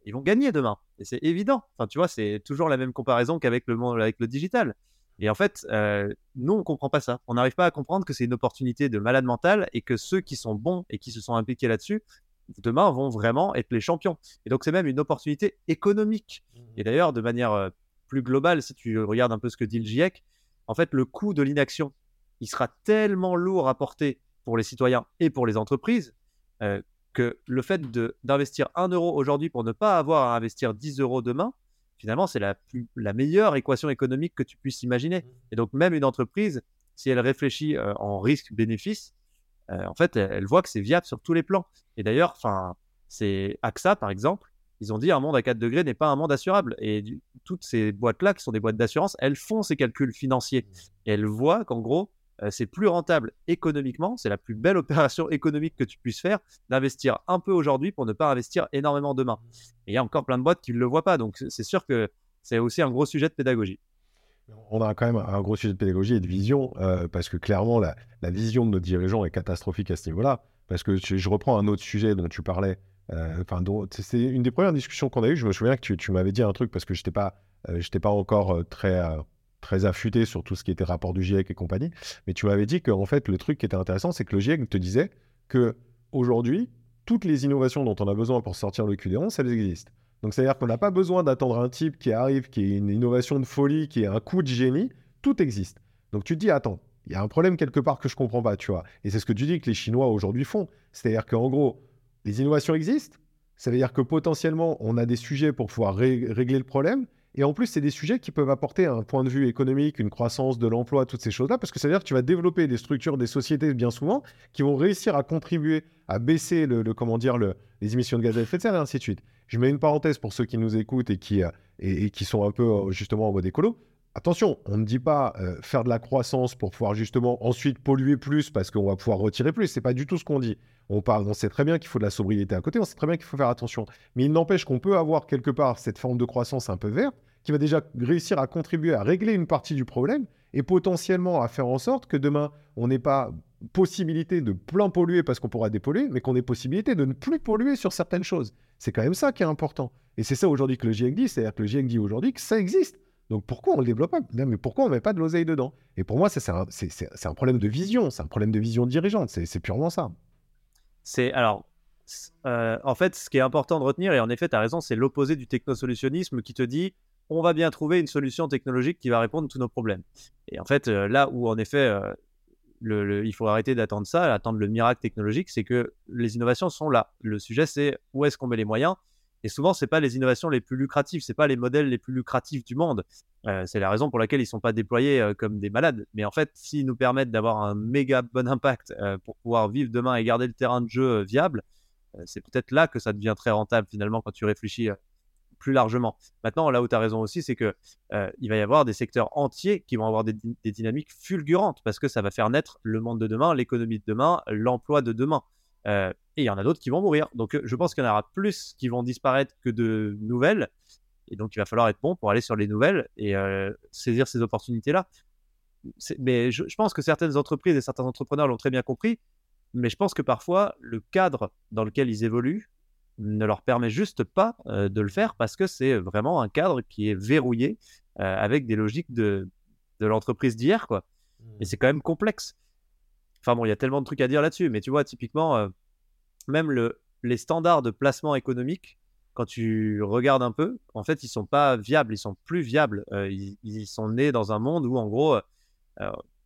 ils vont gagner demain. Et c'est évident. Enfin, tu vois, c'est toujours la même comparaison qu'avec le monde, avec le digital. Et en fait, euh, nous, on comprend pas ça. On n'arrive pas à comprendre que c'est une opportunité de malade mental et que ceux qui sont bons et qui se sont impliqués là-dessus, demain, vont vraiment être les champions. Et donc, c'est même une opportunité économique. Mmh et d'ailleurs, de manière euh, plus globale, si tu regardes un peu ce que dit le GIEC, en fait, le coût de l'inaction il sera tellement lourd à porter pour les citoyens et pour les entreprises euh, que le fait d'investir 1 euro aujourd'hui pour ne pas avoir à investir 10 euros demain, finalement, c'est la, la meilleure équation économique que tu puisses imaginer. Mmh. Et donc, même une entreprise, si elle réfléchit euh, en risque-bénéfice, euh, en fait, elle, voit que c'est viable sur tous les plans. Et d'ailleurs, c'est AXA, par exemple, ils ont dit un monde à 4 degrés n'est pas un monde assurable. Et toutes ces boîtes-là, qui sont des boîtes d'assurance, elles font ces calculs financiers. Mmh. Et elles voient qu'en gros, euh, c'est plus rentable économiquement, c'est la plus belle [LAUGHS] opération économique que tu puisses faire d'investir un peu aujourd'hui pour ne pas investir énormément demain. Et il y a encore plein de boîtes qui ne le voient pas, donc c'est sûr que c'est aussi un gros sujet de pédagogie. On a quand même un gros sujet de pédagogie et de vision, euh, parce que clairement, la, vision de nos dirigeants est catastrophique à ce niveau-là. Parce que je, reprends un autre sujet dont tu parlais. Euh, enfin, c'est une des premières discussions qu'on a eues. Je me souviens que tu, m'avais dit un truc parce que je n'étais pas, pas encore très, très affûté sur tout ce qui était rapport du GIEC et compagnie. Mais tu m'avais dit qu'en fait, le truc qui était intéressant, c'est que le GIEC te disait que aujourd'hui, toutes les innovations dont on a besoin pour sortir le QD11, elles existent. Donc, c'est-à-dire qu'on n'a pas besoin d'attendre un type qui arrive, qui est une innovation de folie, qui est un coup de génie. Tout existe. Donc, tu te dis, attends, il y a un problème quelque part que je ne comprends pas, tu vois. Et c'est ce que tu dis que les Chinois aujourd'hui font. C'est-à-dire qu'en gros, les innovations existent. Ça veut dire que potentiellement, on a des sujets pour pouvoir régler le problème. Et en plus, c'est des sujets qui peuvent apporter un point de vue économique, une croissance de l'emploi, toutes ces choses-là, parce que ça veut dire que tu vas développer des structures, des sociétés bien souvent, qui vont réussir à contribuer à baisser le, comment dire, les émissions de gaz à effet de serre et ainsi de suite. Je mets une parenthèse pour ceux qui nous écoutent et qui, euh, et, qui sont un peu euh, justement en mode écolo. Attention, on ne dit pas euh, faire de la croissance pour pouvoir justement ensuite polluer plus parce qu'on va pouvoir retirer plus. C'est pas du tout ce qu'on dit. On parle, on sait très bien qu'il faut de la sobriété à côté, on sait très bien qu'il faut faire attention. Mais il n'empêche qu'on peut avoir quelque part cette forme de croissance un peu verte qui va déjà réussir à contribuer à régler une partie du problème et potentiellement à faire en sorte que demain, on n'ait pas possibilité de plein polluer parce qu'on pourra dépolluer, mais qu'on ait possibilité de ne plus polluer sur certaines choses. C'est quand même ça qui est important. Et c'est ça aujourd'hui que le GIEC dit, c'est-à-dire que le GIEC dit aujourd'hui que ça existe. Donc pourquoi on ne le développe pas? Mais pourquoi on ne met pas de l'oseille dedans? Et pour moi, c'est un, problème de vision, c'est un problème de vision dirigeante, c'est purement ça. C'est alors, euh, en fait, ce qui est important de retenir, et en effet, tu as raison, c'est l'opposé du technosolutionnisme qui te dit on va bien trouver une solution technologique qui va répondre à tous nos problèmes. Et en fait, euh, là où en effet, euh, il faut arrêter d'attendre ça, d'attendre le miracle technologique, c'est que les innovations sont là. Le sujet, c'est où est-ce qu'on met les moyens? Et souvent, c'est pas les innovations les plus lucratives, c'est pas les modèles les plus lucratifs du monde. Euh, c'est la raison pour laquelle ils sont pas déployés euh, comme des malades. Mais en fait, s'ils nous permettent d'avoir un méga bon impact euh, pour pouvoir vivre demain et garder le terrain de jeu viable, c'est peut-être là que ça devient très rentable finalement quand tu réfléchis plus largement. Maintenant, là où tu as raison aussi, c'est que il va y avoir des secteurs entiers qui vont avoir des, dynamiques fulgurantes parce que ça va faire naître le monde de demain, l'économie de demain, l'emploi de demain. Euh, et il y en a d'autres qui vont mourir. Donc, je pense qu'il y en aura plus qui vont disparaître que de nouvelles. Et donc, il va falloir être bon pour aller sur les nouvelles et euh, saisir ces opportunités-là. Mais je, je, pense que certaines entreprises et certains entrepreneurs l'ont très bien compris. Mais je pense que parfois, le cadre dans lequel ils évoluent ne leur permet juste pas euh, de le faire parce que c'est vraiment un cadre qui est verrouillé euh, avec des logiques de, de l'entreprise d'hier, quoi. Et mmh. c'est quand même complexe. Enfin bon, il y a tellement de trucs à dire là-dessus, mais tu vois, typiquement, euh, même le, les standards de placement économique, quand tu regardes un peu, en fait, ils sont pas viables, ils sont plus viables. Ils, sont nés dans un monde où, en gros,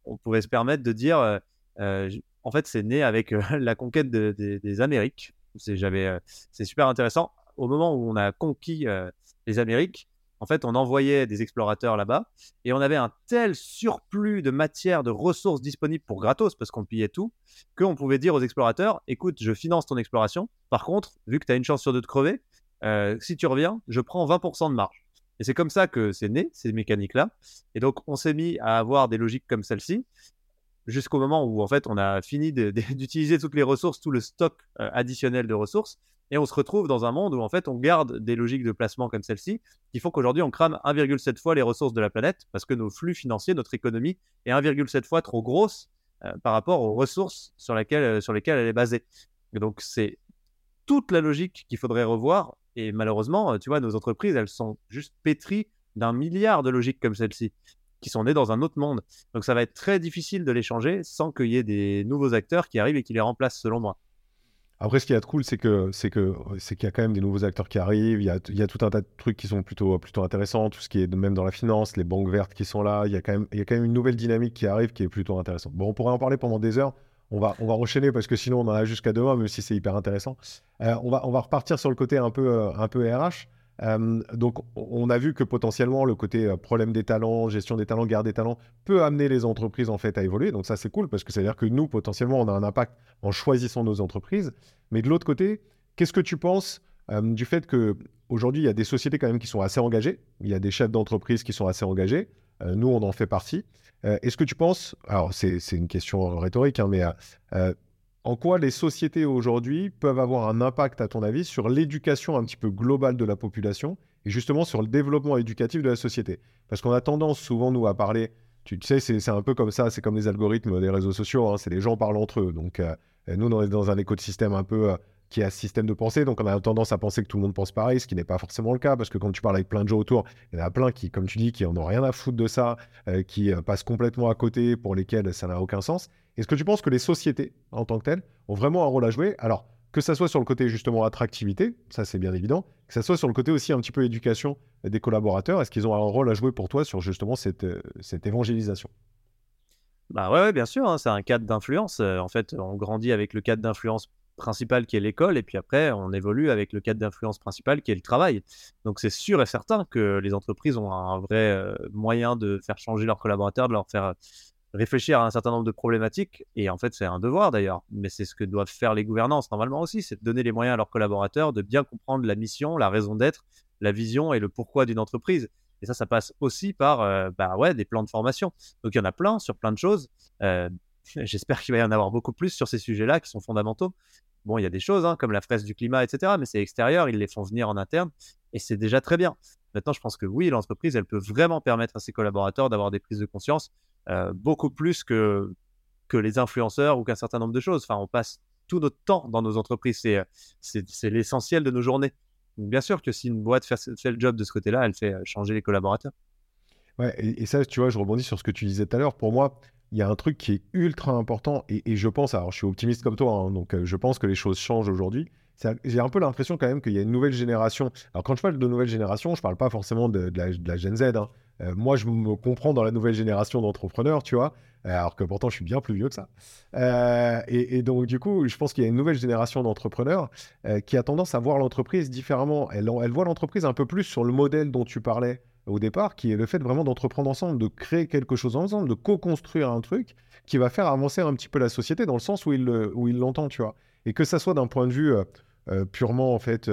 on pouvait se permettre de dire, en fait, c'est né avec [LAUGHS] la conquête des Amériques euh, c'est super intéressant. Au moment où on a conquis euh, les Amériques, en fait, on envoyait des explorateurs là-bas et on avait un tel surplus de matière, de ressources disponibles pour gratos parce qu'on pillait tout, qu'on pouvait dire aux explorateurs écoute, je finance ton exploration. Par contre, vu que tu as une chance sur deux de crever, euh, si tu reviens, je prends 20% de marge. Et c'est comme ça que c'est né, ces mécaniques-là. Et donc, on s'est mis à avoir des logiques comme celle-ci jusqu'au moment où en fait on a fini d'utiliser toutes les ressources, tout le stock euh, additionnel de ressources, et on se retrouve dans un monde où en fait on garde des logiques de placement comme celle-ci, qui font qu'aujourd'hui on crame 1,7 fois les ressources de la planète parce que nos flux financiers, notre économie est 1,7 fois trop grosse euh, par rapport aux ressources sur, laquelle, euh, lesquelles elle est basée. donc c'est toute la logique qu'il faudrait revoir, et malheureusement, tu vois, nos entreprises, elles sont juste pétries d'un milliard de logiques comme celle-ci qui sont nés dans un autre monde. Donc ça va être très difficile de les changer sans qu'il y ait des nouveaux acteurs qui arrivent et qui les remplacent, selon moi. Après, ce qui est cool, c'est que c'est que c'est qu'il y a quand même des nouveaux acteurs qui arrivent. Il y, a, y, a, tout un tas de trucs qui sont plutôt plutôt intéressants. Tout ce qui est même dans la finance, les banques vertes qui sont là. Il y a quand même il y a quand même une nouvelle dynamique qui arrive qui est plutôt intéressante. Bon, on pourrait en parler pendant des heures. On va on va enchaîner parce que sinon on en a jusqu'à demain, même si c'est hyper intéressant. Euh, on va on va repartir sur le côté un peu euh, un peu RH. Euh, donc, on a vu que potentiellement le côté euh, problème des talents, gestion des talents, garde des talents peut amener les entreprises en fait à évoluer. Donc ça, c'est cool parce que ça veut dire que nous, potentiellement, on a un impact en choisissant nos entreprises. Mais de l'autre côté, qu'est-ce que tu penses euh, du fait que aujourd'hui, il y a des sociétés quand même qui sont assez engagées? Il y a des chefs d'entreprise qui sont assez engagés. nous, on en fait partie. Est-ce que tu penses, alors c'est une question rhétorique, hein, mais en quoi les sociétés aujourd'hui peuvent avoir un impact, à ton avis, sur l'éducation un petit peu globale de la population et justement sur le développement éducatif de la société? Parce qu'on a tendance souvent, nous, à parler, tu sais, c'est un peu comme ça, c'est comme les algorithmes des réseaux sociaux, hein, c'est les gens parlent entre eux. Donc, euh, nous, on est dans un écosystème un peu... Euh, qui a un système de pensée, donc on a tendance à penser que tout le monde pense pareil, ce qui n'est pas forcément le cas, parce que quand tu parles avec plein de gens autour, il y en a plein qui, comme tu dis, qui en ont rien à foutre de ça, euh, qui passent complètement à côté, pour lesquels ça n'a aucun sens. Est-ce que tu penses que les sociétés, en tant que telles, ont vraiment un rôle à jouer? Alors, que ça soit sur le côté justement attractivité, ça c'est bien évident, que ça soit sur le côté aussi un petit peu éducation des collaborateurs, est-ce qu'ils ont un rôle à jouer pour toi sur justement cette, euh, cette évangélisation? Bah ouais, bien sûr, hein, c'est un cadre d'influence. Euh, en fait, on grandit avec le cadre d'influence principal qui est l'école, et puis après, on évolue avec le cadre d'influence principal qui est le travail. Donc c'est sûr et certain que les entreprises ont un vrai euh, moyen de faire changer leurs collaborateurs, de leur faire réfléchir à un certain nombre de problématiques, et en fait c'est un devoir d'ailleurs, mais c'est ce que doivent faire les gouvernances normalement aussi, c'est de donner les moyens à leurs collaborateurs de bien comprendre la mission, la raison d'être, la vision et le pourquoi d'une entreprise. Et ça, ça passe aussi par euh, bah ouais, des plans de formation. Donc il y en a plein sur plein de choses. Euh, [LAUGHS] j'espère qu'il va y en avoir beaucoup plus sur ces sujets-là qui sont fondamentaux. Bon, il y a des choses hein, comme la fraise du climat, etc., mais c'est extérieur, ils les font venir en interne, et c'est déjà très bien. Maintenant, je pense que oui, l'entreprise, elle peut vraiment permettre à ses collaborateurs d'avoir des prises de conscience euh, beaucoup plus que, que les influenceurs ou qu'un certain nombre de choses. Enfin, on passe tout notre temps dans nos entreprises. C'est, c'est, l'essentiel de nos journées. bien sûr que si une boîte fait, le job de ce côté-là, elle fait euh, changer les collaborateurs. Ouais, et, ça, tu vois, je rebondis sur ce que tu disais tout à l'heure. Pour moi, il y a un truc qui est ultra important et, je pense, alors je suis optimiste comme toi, hein, donc euh, je pense que les choses changent aujourd'hui. J'ai un peu l'impression quand même qu'il y a une nouvelle génération. Alors quand je parle de nouvelle génération, je ne parle pas forcément de, la, de, la, Gen Z. Hein. Euh, moi, je me comprends dans la nouvelle génération d'entrepreneurs, tu vois, euh, alors que pourtant, je suis bien plus vieux que ça. Euh, et, donc, du coup, je pense qu'il y a une nouvelle génération d'entrepreneurs qui a tendance à voir l'entreprise différemment. Elle, voit l'entreprise un peu plus sur le modèle dont tu parlais au départ, qui est le fait vraiment d'entreprendre ensemble, de créer quelque chose ensemble, de co-construire un truc qui va faire avancer un petit peu la société dans le sens où il l'entend, tu vois. Et que ça soit d'un point de vue purement, en fait,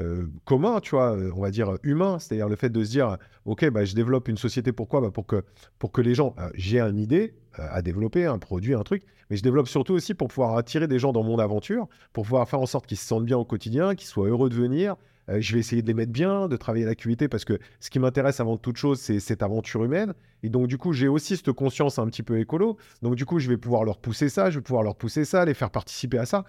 euh, commun, tu vois, euh, on va dire humain, c'est-à-dire le fait de se dire, ok, bah, je développe une société, pourquoi? Bah, pour, que, pour que les gens, euh, j'ai une idée à développer, un produit, un truc, mais je développe surtout aussi pour pouvoir attirer des gens dans mon aventure, pour pouvoir faire en sorte qu'ils se sentent bien au quotidien, qu'ils soient heureux de venir. je vais essayer de les mettre bien, de travailler l'acuité, parce que ce qui m'intéresse avant toute chose, c'est cette aventure humaine. Et donc, du coup, j'ai aussi cette conscience un petit peu écolo. Donc, du coup, je vais pouvoir leur pousser ça, je vais pouvoir leur pousser ça, les faire participer à ça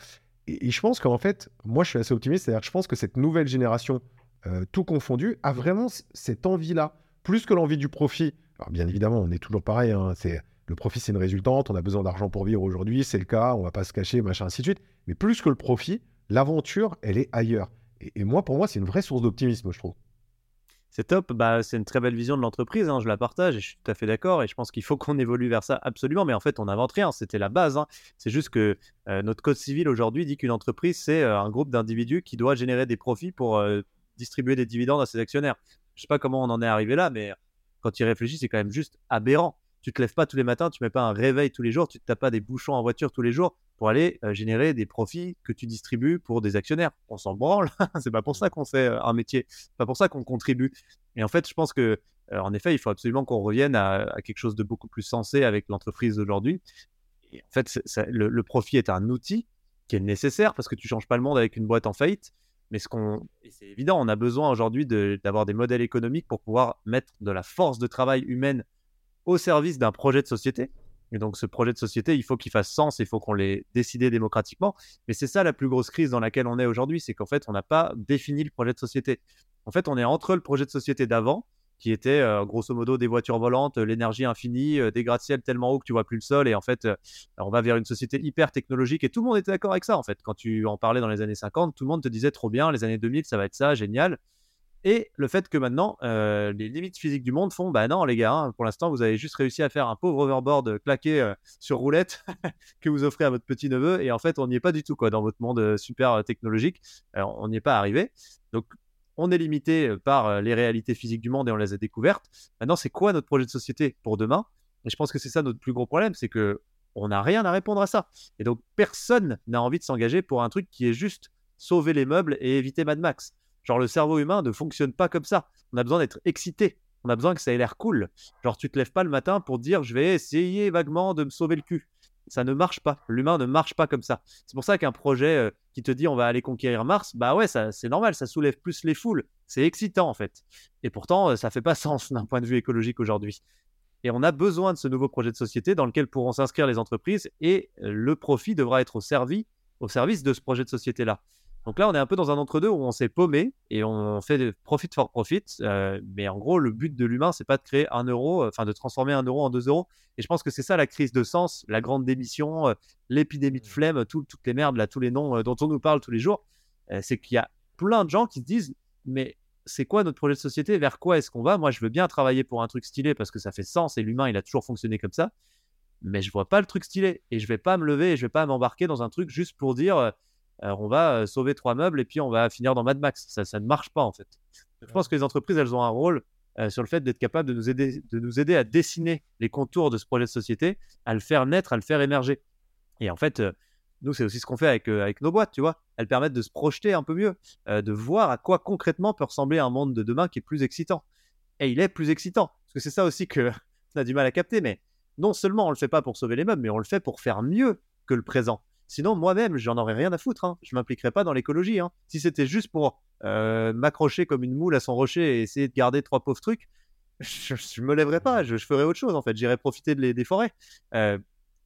et, je pense qu'en fait, moi, je suis assez optimiste. C'est-à-dire que je pense que cette nouvelle génération, euh, tout confondu, a vraiment cette envie-là, plus que l'envie du profit. Alors, bien évidemment, on est toujours pareil. Hein, c'est le profit, c'est une résultante. On a besoin d'argent pour vivre aujourd'hui. C'est le cas. On va pas se cacher, machin, ainsi de suite. Mais plus que le profit, l'aventure, elle est ailleurs. et moi, pour moi, c'est une vraie source d'optimisme, je trouve c'est top. Bah, c'est une très belle vision de l'entreprise. Hein, je la partage et je suis tout à fait d'accord. Et je pense qu'il faut qu'on évolue vers ça absolument. Mais en fait, on n'invente rien. C'était la base. Hein. C'est juste que euh, notre code civil aujourd'hui dit qu'une entreprise, c'est euh, un groupe d'individus qui doit générer des profits pour euh, distribuer des dividendes à ses actionnaires. Je sais pas comment on en est arrivé là, mais quand tu y réfléchis, c'est quand même juste aberrant. Tu te lèves pas tous les matins, tu mets pas un réveil tous les jours, tu te tapes pas des bouchons en voiture tous les jours pour aller générer des profits que tu distribues pour des actionnaires. On s'en branle. c'est pas pour ça qu'on fait un métier. C'est pas pour ça qu'on contribue. Et en fait, je pense que, en effet, il faut absolument qu'on revienne à, quelque chose de beaucoup plus sensé avec l'entreprise d'aujourd'hui. en fait, le, profit est un outil qui est nécessaire parce que tu changes pas le monde avec une boîte en faillite. Mais ce qu'on, c'est évident, on a besoin aujourd'hui d'avoir des modèles économiques pour pouvoir mettre de la force de travail humaine au service d'un projet de société. Et donc, ce projet de société, il faut qu'il fasse sens, il faut qu'on l'ait décidé démocratiquement. Mais c'est ça la plus grosse crise dans laquelle on est aujourd'hui, c'est qu'en fait, on n'a pas défini le projet de société. En fait, on est entre le projet de société d'avant, qui était euh, grosso modo des voitures volantes, l'énergie infinie, euh, des gratte-ciel tellement haut que tu vois plus le sol. Et en fait, euh, on va vers une société hyper technologique. Et tout le monde était d'accord avec ça, en fait. Quand tu en parlais dans les années 50, tout le monde te disait trop bien, les années 2000, ça va être ça, génial. Et le fait que maintenant, euh, les limites physiques du monde font, bah non les gars, hein, pour l'instant, vous avez juste réussi à faire un pauvre overboard claqué euh, sur roulette [LAUGHS] que vous offrez à votre petit neveu. Et en fait, on n'y est pas du tout quoi dans votre monde euh, super technologique. on n'y est pas arrivé. Donc, on est limité par les réalités physiques du monde et on les a découvertes. Maintenant, c'est quoi notre projet de société pour demain? Et je pense que c'est ça notre plus gros problème, c'est que on n'a rien à répondre à ça. Et donc, personne n'a envie de s'engager pour un truc qui est juste sauver les meubles et éviter Mad Max. Genre, le cerveau humain ne fonctionne pas comme ça. On a besoin d'être excité. On a besoin que ça ait l'air cool. Genre, tu te lèves pas le matin pour dire je vais essayer vaguement de me sauver le cul. Ça ne marche pas. L'humain ne marche pas comme ça. C'est pour ça qu'un projet euh, qui te dit on va aller conquérir Mars, bah ouais, c'est normal, ça soulève plus les foules. C'est excitant en fait. Et pourtant, euh, ça fait pas [LAUGHS] sens d'un point de vue écologique aujourd'hui. Et on a besoin de ce nouveau projet de société dans lequel pourront s'inscrire les entreprises et euh, le profit devra être au, servi, au service de ce projet de société-là. Donc là, on est un peu dans un entre-deux où on s'est paumé et on fait profit for profit. Euh, mais en gros, le but de l'humain, c'est pas de créer un euro, enfin de transformer un euro en deux euros. Et je pense que c'est ça la crise de sens, la grande démission, euh, l'épidémie de flemme, toutes les merdes, là, tous les noms dont on nous parle tous les jours. c'est qu'il y a plein de gens qui se disent, mais c'est quoi notre projet de société? Vers quoi est-ce qu'on va? Moi, je veux bien travailler pour un truc stylé parce que ça fait sens et l'humain, il a toujours fonctionné comme ça. Mais je vois pas le truc stylé et je vais pas me lever et je vais pas m'embarquer dans un truc juste pour dire euh, on va euh, sauver trois meubles et puis on va finir dans Mad Max. Ça, ça ne marche pas en fait. Je pense que les entreprises, elles ont un rôle euh, sur le fait d'être capables de nous, aider, de nous aider à dessiner les contours de ce projet de société, à le faire naître, à le faire émerger. Et en fait, nous, c'est aussi ce qu'on fait avec, avec nos boîtes, tu vois. Elles permettent de se projeter un peu mieux, de voir à quoi concrètement peut ressembler un monde de demain qui est plus excitant. Et il est plus excitant. Parce que c'est ça aussi que [LAUGHS] on a du mal à capter. Mais non seulement on le fait pas pour sauver les meubles, mais on le fait pour faire mieux que le présent. Sinon, moi-même, j'en aurais rien à foutre. Hein. Je m'impliquerais pas dans l'écologie. Hein. Si c'était juste pour m'accrocher comme une moule à son rocher et essayer de garder trois pauvres trucs, [LAUGHS] je, ne me lèverais pas. Je, ferais autre chose en fait. J'irais profiter des forêts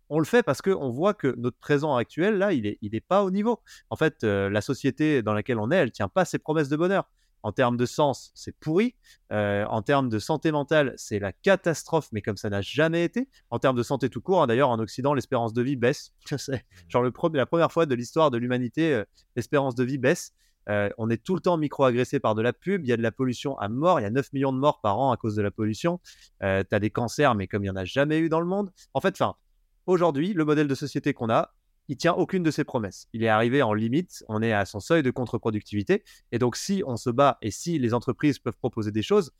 on le fait parce qu'on voit que notre présent actuel, là, il n'est est pas au niveau. En fait, euh, la société dans laquelle on est, elle tient pas ses promesses de bonheur. En termes de sens, c'est pourri. Euh, en termes de santé mentale, c'est la catastrophe, mais comme ça n'a jamais été. En termes de santé tout court, hein, d'ailleurs, en Occident, l'espérance de vie baisse. [LAUGHS] C'est mmh. genre le la première fois de l'histoire de l'humanité, euh, l'espérance de vie baisse. on est tout le temps micro-agressé par de la pub, il y a de la pollution à mort, il y a 9 millions de morts par an à cause de la pollution. tu as des cancers, mais comme il n'y en a jamais eu dans le monde. En fait, enfin, Aujourd'hui, le modèle de société qu'on a, il tient aucune de ses promesses. Il est arrivé en limite, on est à son seuil de contre-productivité. Et donc, si on se bat et si les entreprises peuvent proposer des choses,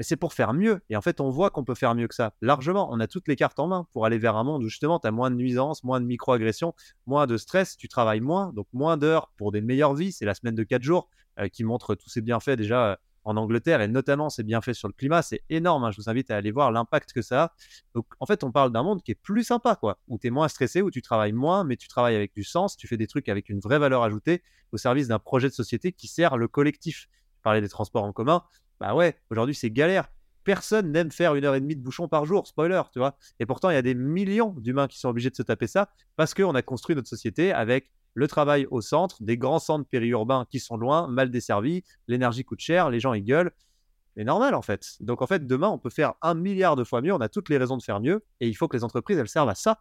c'est pour faire mieux. Et en fait, on voit qu'on peut faire mieux que ça. Largement, on a toutes les cartes en main pour aller vers un monde où justement, tu as moins de nuisances, moins de micro-agressions, moins de stress, tu travailles moins, donc moins d'heures pour des meilleures vies. C'est la semaine de 4 jours euh, qui montre tous ces bienfaits déjà. Euh, en Angleterre et notamment c'est bien fait sur le climat, c'est énorme. Hein. Je vous invite à aller voir l'impact que ça a. Donc en fait, on parle d'un monde qui est plus sympa, quoi, où tu es moins stressé, où tu travailles moins, mais tu travailles avec du sens, tu fais des trucs avec une vraie valeur ajoutée au service d'un projet de société qui sert le collectif. Je parlais des transports en commun, bah ouais, aujourd'hui c'est galère. Personne n'aime faire une heure et demie de bouchon par jour, spoiler, tu vois. Et pourtant, il y a des millions d'humains qui sont obligés de se taper ça parce qu'on a construit notre société avec le travail au centre, des grands centres périurbains qui sont loin, mal desservis, l'énergie coûte cher, les gens ils gueulent. C'est normal en fait. Donc en fait, demain, on peut faire un milliard de fois mieux, on a toutes les raisons de faire mieux, et il faut que les entreprises, elles servent à ça.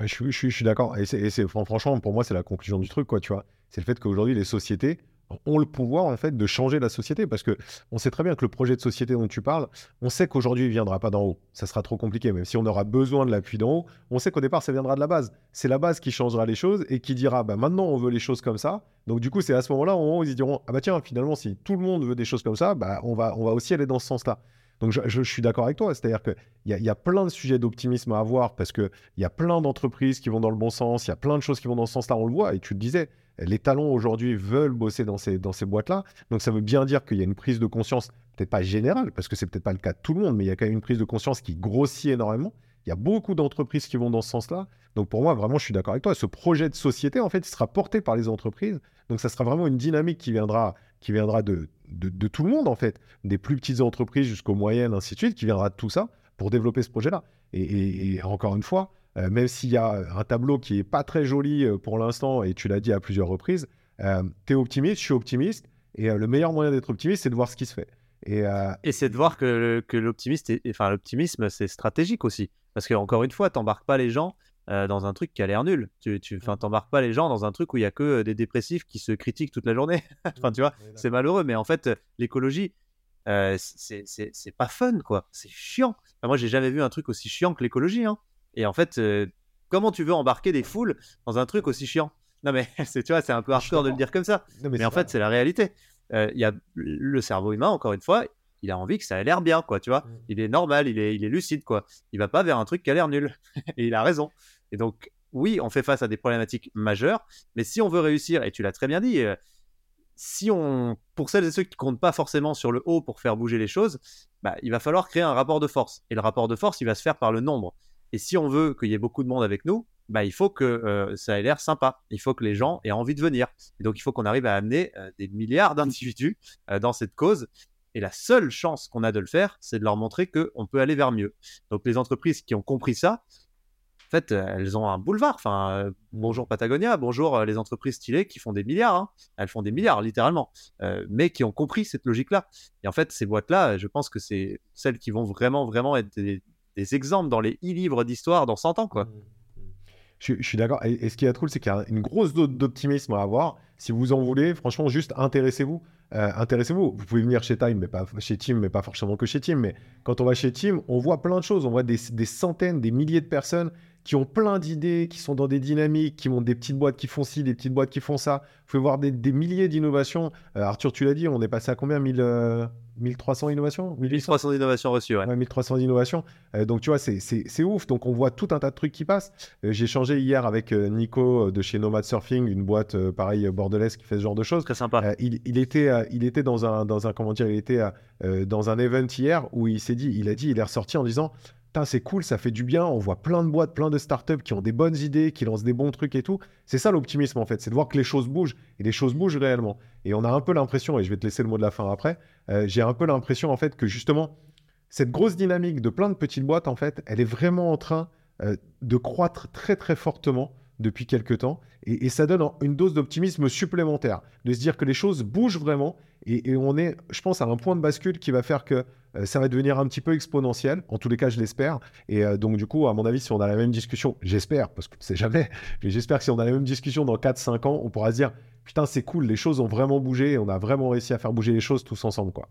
Je suis, je suis, d'accord. Et, c'est, franchement, pour moi, c'est la conclusion du truc, quoi, tu vois. C'est le fait qu'aujourd'hui, les sociétés, ont le pouvoir en fait de changer la société parce que on sait très bien que le projet de société dont tu parles, on sait qu'aujourd'hui il viendra pas d'en haut, ça sera trop compliqué. Même si on aura besoin de l'appui d'en haut, on sait qu'au départ ça viendra de la base. C'est la base qui changera les choses et qui dira bah maintenant on veut les choses comme ça. Donc du coup c'est à ce moment-là où ils diront ah bah tiens finalement si tout le monde veut des choses comme ça, bah on va on va aussi aller dans ce sens-là. Donc je, suis d'accord avec toi, c'est-à-dire qu'il y, a, plein de sujets d'optimisme à avoir parce qu'il y a plein d'entreprises qui vont dans le bon sens, il y a plein de choses qui vont dans ce sens-là, on le voit, et tu le disais, les talents aujourd'hui veulent bosser dans ces, dans ces boîtes-là. Donc ça veut bien dire qu'il y a une prise de conscience, peut-être pas générale, parce que c'est peut-être pas le cas de tout le monde, mais il y a quand même une prise de conscience qui grossit énormément. Il y a beaucoup d'entreprises qui vont dans ce sens-là. Donc pour moi, vraiment, je suis d'accord avec toi. Ce projet de société, en fait, il sera porté par les entreprises. Donc ça sera vraiment une dynamique qui viendra, qui viendra de, de, tout le monde, en fait, des plus petites entreprises jusqu'aux moyennes, ainsi de suite, qui viendra de tout ça pour développer ce projet-là. et, encore une fois, euh, même s'il y a un tableau qui est pas très joli euh, pour l'instant, et tu l'as dit à plusieurs reprises, euh, tu es optimiste, je suis optimiste, et le meilleur moyen d'être optimiste, c'est de voir ce qui se fait. Et, c'est de voir que, que enfin, l'optimisme, c'est stratégique aussi. Parce qu'encore une fois, t'embarques pas les gens dans un truc qui a l'air nul. Tu, tu t'embarques pas les gens dans un truc où il y a que des dépressifs qui se critiquent toute la journée. [LAUGHS] enfin, tu vois, c'est malheureux. Mais en fait, l'écologie, c'est pas fun, quoi. C'est chiant. Enfin, moi, j'ai jamais vu un truc aussi chiant que l'écologie. Hein. Et en fait, euh, comment tu veux embarquer des foules dans un truc aussi chiant? Non, mais [LAUGHS] c'est, tu vois, c'est un peu hardcore de le dire comme ça. mais, en fait, c'est la réalité. Euh, il y a le cerveau humain, encore une fois, il a envie que ça ait l'air bien, quoi, tu vois. Mm. Il est normal, il est, il est lucide, quoi. Il va pas vers un truc qui a l'air nul. [LAUGHS] et il a raison. Et donc, oui, on fait face à des problématiques majeures, mais si on veut réussir, et tu l'as très bien dit, euh, si on, pour celles et ceux qui comptent pas forcément sur le haut pour faire bouger les choses, bah, il va falloir créer un rapport de force. Et le rapport de force, il va se faire par le nombre. Et si on veut qu'il y ait beaucoup de monde avec nous, bah, il faut que euh, ça ait l'air sympa. Il faut que les gens aient envie de venir. Et donc, il faut qu'on arrive à amener euh, des milliards d'individus dans cette cause. Et la seule chance qu'on a de le faire, c'est de leur montrer qu'on peut aller vers mieux. Donc, les entreprises qui ont compris ça, en fait, elles ont un boulevard. Enfin, bonjour Patagonia, bonjour les entreprises stylées qui font des milliards. Hein. Elles font des milliards, littéralement, mais qui ont compris cette logique-là. Et en fait, ces boîtes-là, je pense que c'est celles qui vont vraiment, vraiment être des, exemples dans les e-livres d'histoire dans 100 ans, quoi. Mmh. Je, suis d'accord. Et, ce qui est cool, c'est qu'il y a une grosse dose d'optimisme à avoir. Si vous en voulez, franchement, juste intéressez-vous. Euh, intéressez-vous. Vous pouvez venir chez Time, mais pas chez Team, mais pas forcément que chez Team. Mais quand on va chez Team, on voit plein de choses. On voit des, centaines, des milliers de personnes qui ont plein d'idées, qui sont dans des dynamiques, qui montent des petites boîtes qui font ci, des petites boîtes qui font ça. Vous pouvez voir des, milliers d'innovations. Euh, Arthur, tu l'as dit, on est passé à combien? 1000, 1300 innovations? 1300 innovations reçues, ouais. 1300 innovations. Euh, donc, tu vois, c'est ouf. Donc, on voit tout un tas de trucs qui passent. Euh, j'ai changé hier avec euh, Nico de chez Nomad Surfing, une boîte pareil bordelaise qui fait ce genre de choses. Très sympa. Il, il, était, il était dans un, dans un, comment dire, il était dans un event hier où il s'est dit, il a dit, il est ressorti en disant c'est cool, ça fait du bien. On voit plein de boîtes, plein de startups qui ont des bonnes idées, qui lancent des bons trucs et tout. C'est ça l'optimisme en fait, c'est de voir que les choses bougent et les choses bougent réellement. Et on a un peu l'impression, et je vais te laisser le mot de la fin après, euh, j'ai un peu l'impression en fait que justement, cette grosse dynamique de plein de petites boîtes en fait, elle est vraiment en train euh, de croître très très fortement depuis quelques temps. Et, ça donne une dose d'optimisme supplémentaire, de se dire que les choses bougent vraiment. Et, on est, je pense, à un point de bascule qui va faire que euh, ça va devenir un petit peu exponentiel. En tous les cas, je l'espère. Et euh, donc, du coup, à mon avis, si on a la même discussion, j'espère, parce que sais jamais, [LAUGHS] mais j'espère que si on a la même discussion dans 4-5 ans, on pourra se dire, putain, c'est cool, les choses ont vraiment bougé on a vraiment réussi à faire bouger les choses tous ensemble, quoi.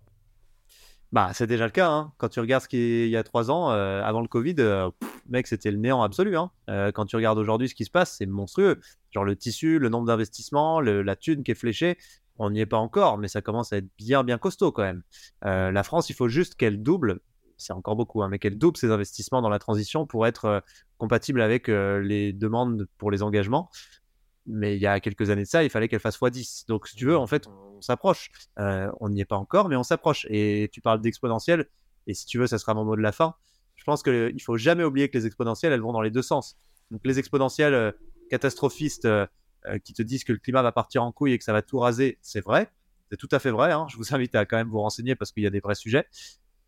Bah, c'est déjà le cas. Hein. Quand tu regardes ce qu'il y a trois ans, euh, avant le Covid, euh, mec, c'était le néant absolu. Hein. Euh, quand tu regardes aujourd'hui ce qui se passe, c'est monstrueux. Genre le tissu, le nombre d'investissements, la thune qui est fléchée, on n'y est pas encore, mais ça commence à être bien, bien costaud quand même. la France, il faut juste qu'elle double, c'est encore beaucoup, hein, mais qu'elle double ses investissements dans la transition pour être compatible avec les demandes pour les engagements mais il y a quelques années de ça, il fallait qu'elle fasse x10. Donc, si tu veux, en fait, on, s'approche. Euh, on n'y est pas encore, mais on s'approche. Et tu parles d'exponentiel, et si tu veux, ça sera mon mot de la fin. Je pense qu'il ne faut jamais oublier que les exponentielles, elles vont dans les deux sens. Donc, les exponentielles euh, catastrophistes euh, qui te disent que le climat va partir en couille et que ça va tout raser, c'est vrai. C'est tout à fait vrai. Hein. Je vous invite à quand même vous renseigner parce qu'il y a des vrais sujets.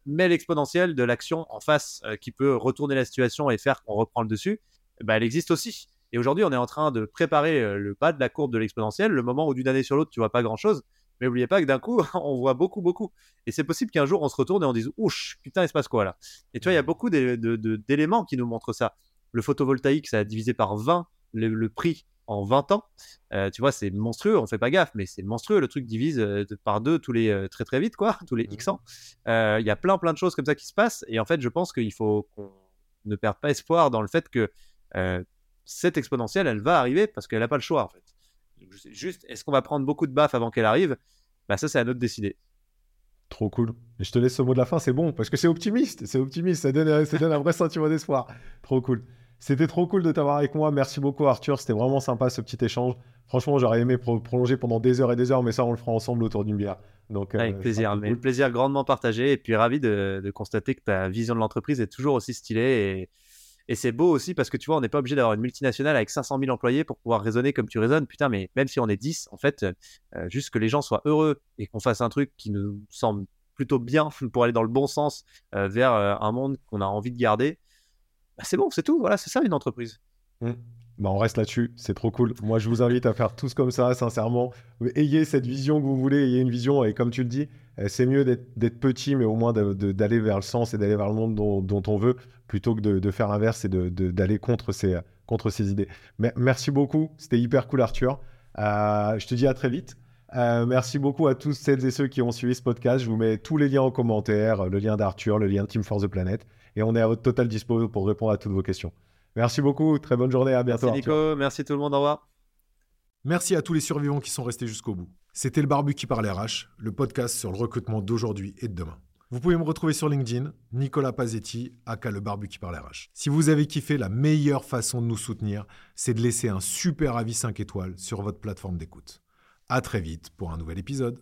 Mais l'exponentielle de l'action en face qui peut retourner la situation et faire qu'on reprend le dessus, bah, elle existe aussi. Et aujourd'hui, on est en train de préparer euh, le bas de la courbe de l'exponentielle, le moment où d'une année sur l'autre, tu vois pas grand-chose. Mais n'oubliez pas que d'un coup, [LAUGHS] on voit beaucoup, beaucoup. Et c'est possible qu'un jour, on se retourne et on dise Ouch, putain, il se passe quoi là? Et tu vois, il y a beaucoup d'éléments qui nous montrent ça. Le photovoltaïque, ça a divisé par 20 le, prix en 20 ans. Euh, tu vois, c'est monstrueux, on fait pas gaffe, mais c'est monstrueux. Le truc divise euh, par deux tous les très très vite, quoi, [LAUGHS] tous les X ans. Il y a plein plein de choses comme ça qui se passent. Et en fait, je pense qu'il faut qu'on ne perde pas espoir dans le fait que cette exponentielle, elle va arriver parce qu'elle n'a pas le choix en fait. Juste, est-ce qu'on va prendre beaucoup de baffes avant qu'elle arrive? Bah ça, c'est à notre de décider. Trop cool. Et je te laisse ce mot de la fin, c'est bon, parce que c'est optimiste, c'est optimiste, ça donne, ça donne un vrai [LAUGHS] sentiment d'espoir. Trop cool. C'était trop cool de t'avoir avec moi. Merci beaucoup Arthur, c'était vraiment sympa ce petit échange. Franchement, j'aurais aimé prolonger pendant des heures et des heures, mais ça, on le fera ensemble autour d'une bière. Donc, euh, avec plaisir, mais le plaisir grandement partagé. Et puis ravi de, de constater que ta vision de l'entreprise est toujours aussi stylée et, et c'est beau aussi parce que tu vois, on n'est pas obligé d'avoir une multinationale avec 500 000 employés pour pouvoir raisonner comme tu raisonnes. Putain, mais même si on est 10, en fait, euh, juste que les gens soient heureux et qu'on fasse un truc qui nous semble plutôt bien [LAUGHS] pour aller dans le bon sens euh, vers euh, un monde qu'on a envie de garder, bah, c'est bon, c'est tout. Voilà, c'est ça une entreprise. Mmh. Bah, on reste là-dessus, c'est trop cool. Moi, je vous invite à faire tous comme ça, sincèrement. Ayez cette vision que vous voulez, ayez une vision, et comme tu le dis, euh, c'est mieux d'être petit, mais au moins d'aller vers le sens et d'aller vers le monde dont, on veut, plutôt que de, faire l'inverse et d'aller contre ces, idées. merci beaucoup, c'était hyper cool, Arthur. Euh, je te dis à très vite. Euh, merci beaucoup à tous celles et ceux qui ont suivi ce podcast. Je vous mets tous les liens en commentaire, le lien d'Arthur, le lien de Team for the Planet, et on est à votre total dispo pour répondre à toutes vos questions. Merci beaucoup, très bonne journée, à bientôt. Merci Nico, merci tout le monde, au revoir. Merci à tous les survivants qui sont restés jusqu'au bout. C'était le Barbu qui parle RH, le podcast sur le recrutement d'aujourd'hui et de demain. Vous pouvez me retrouver sur LinkedIn, Nicolas Pazetti, aka le Barbu qui parle RH. Si vous avez kiffé, la meilleure façon de nous soutenir, c'est de laisser un super avis 5 étoiles sur votre plateforme d'écoute. À très vite pour un nouvel épisode.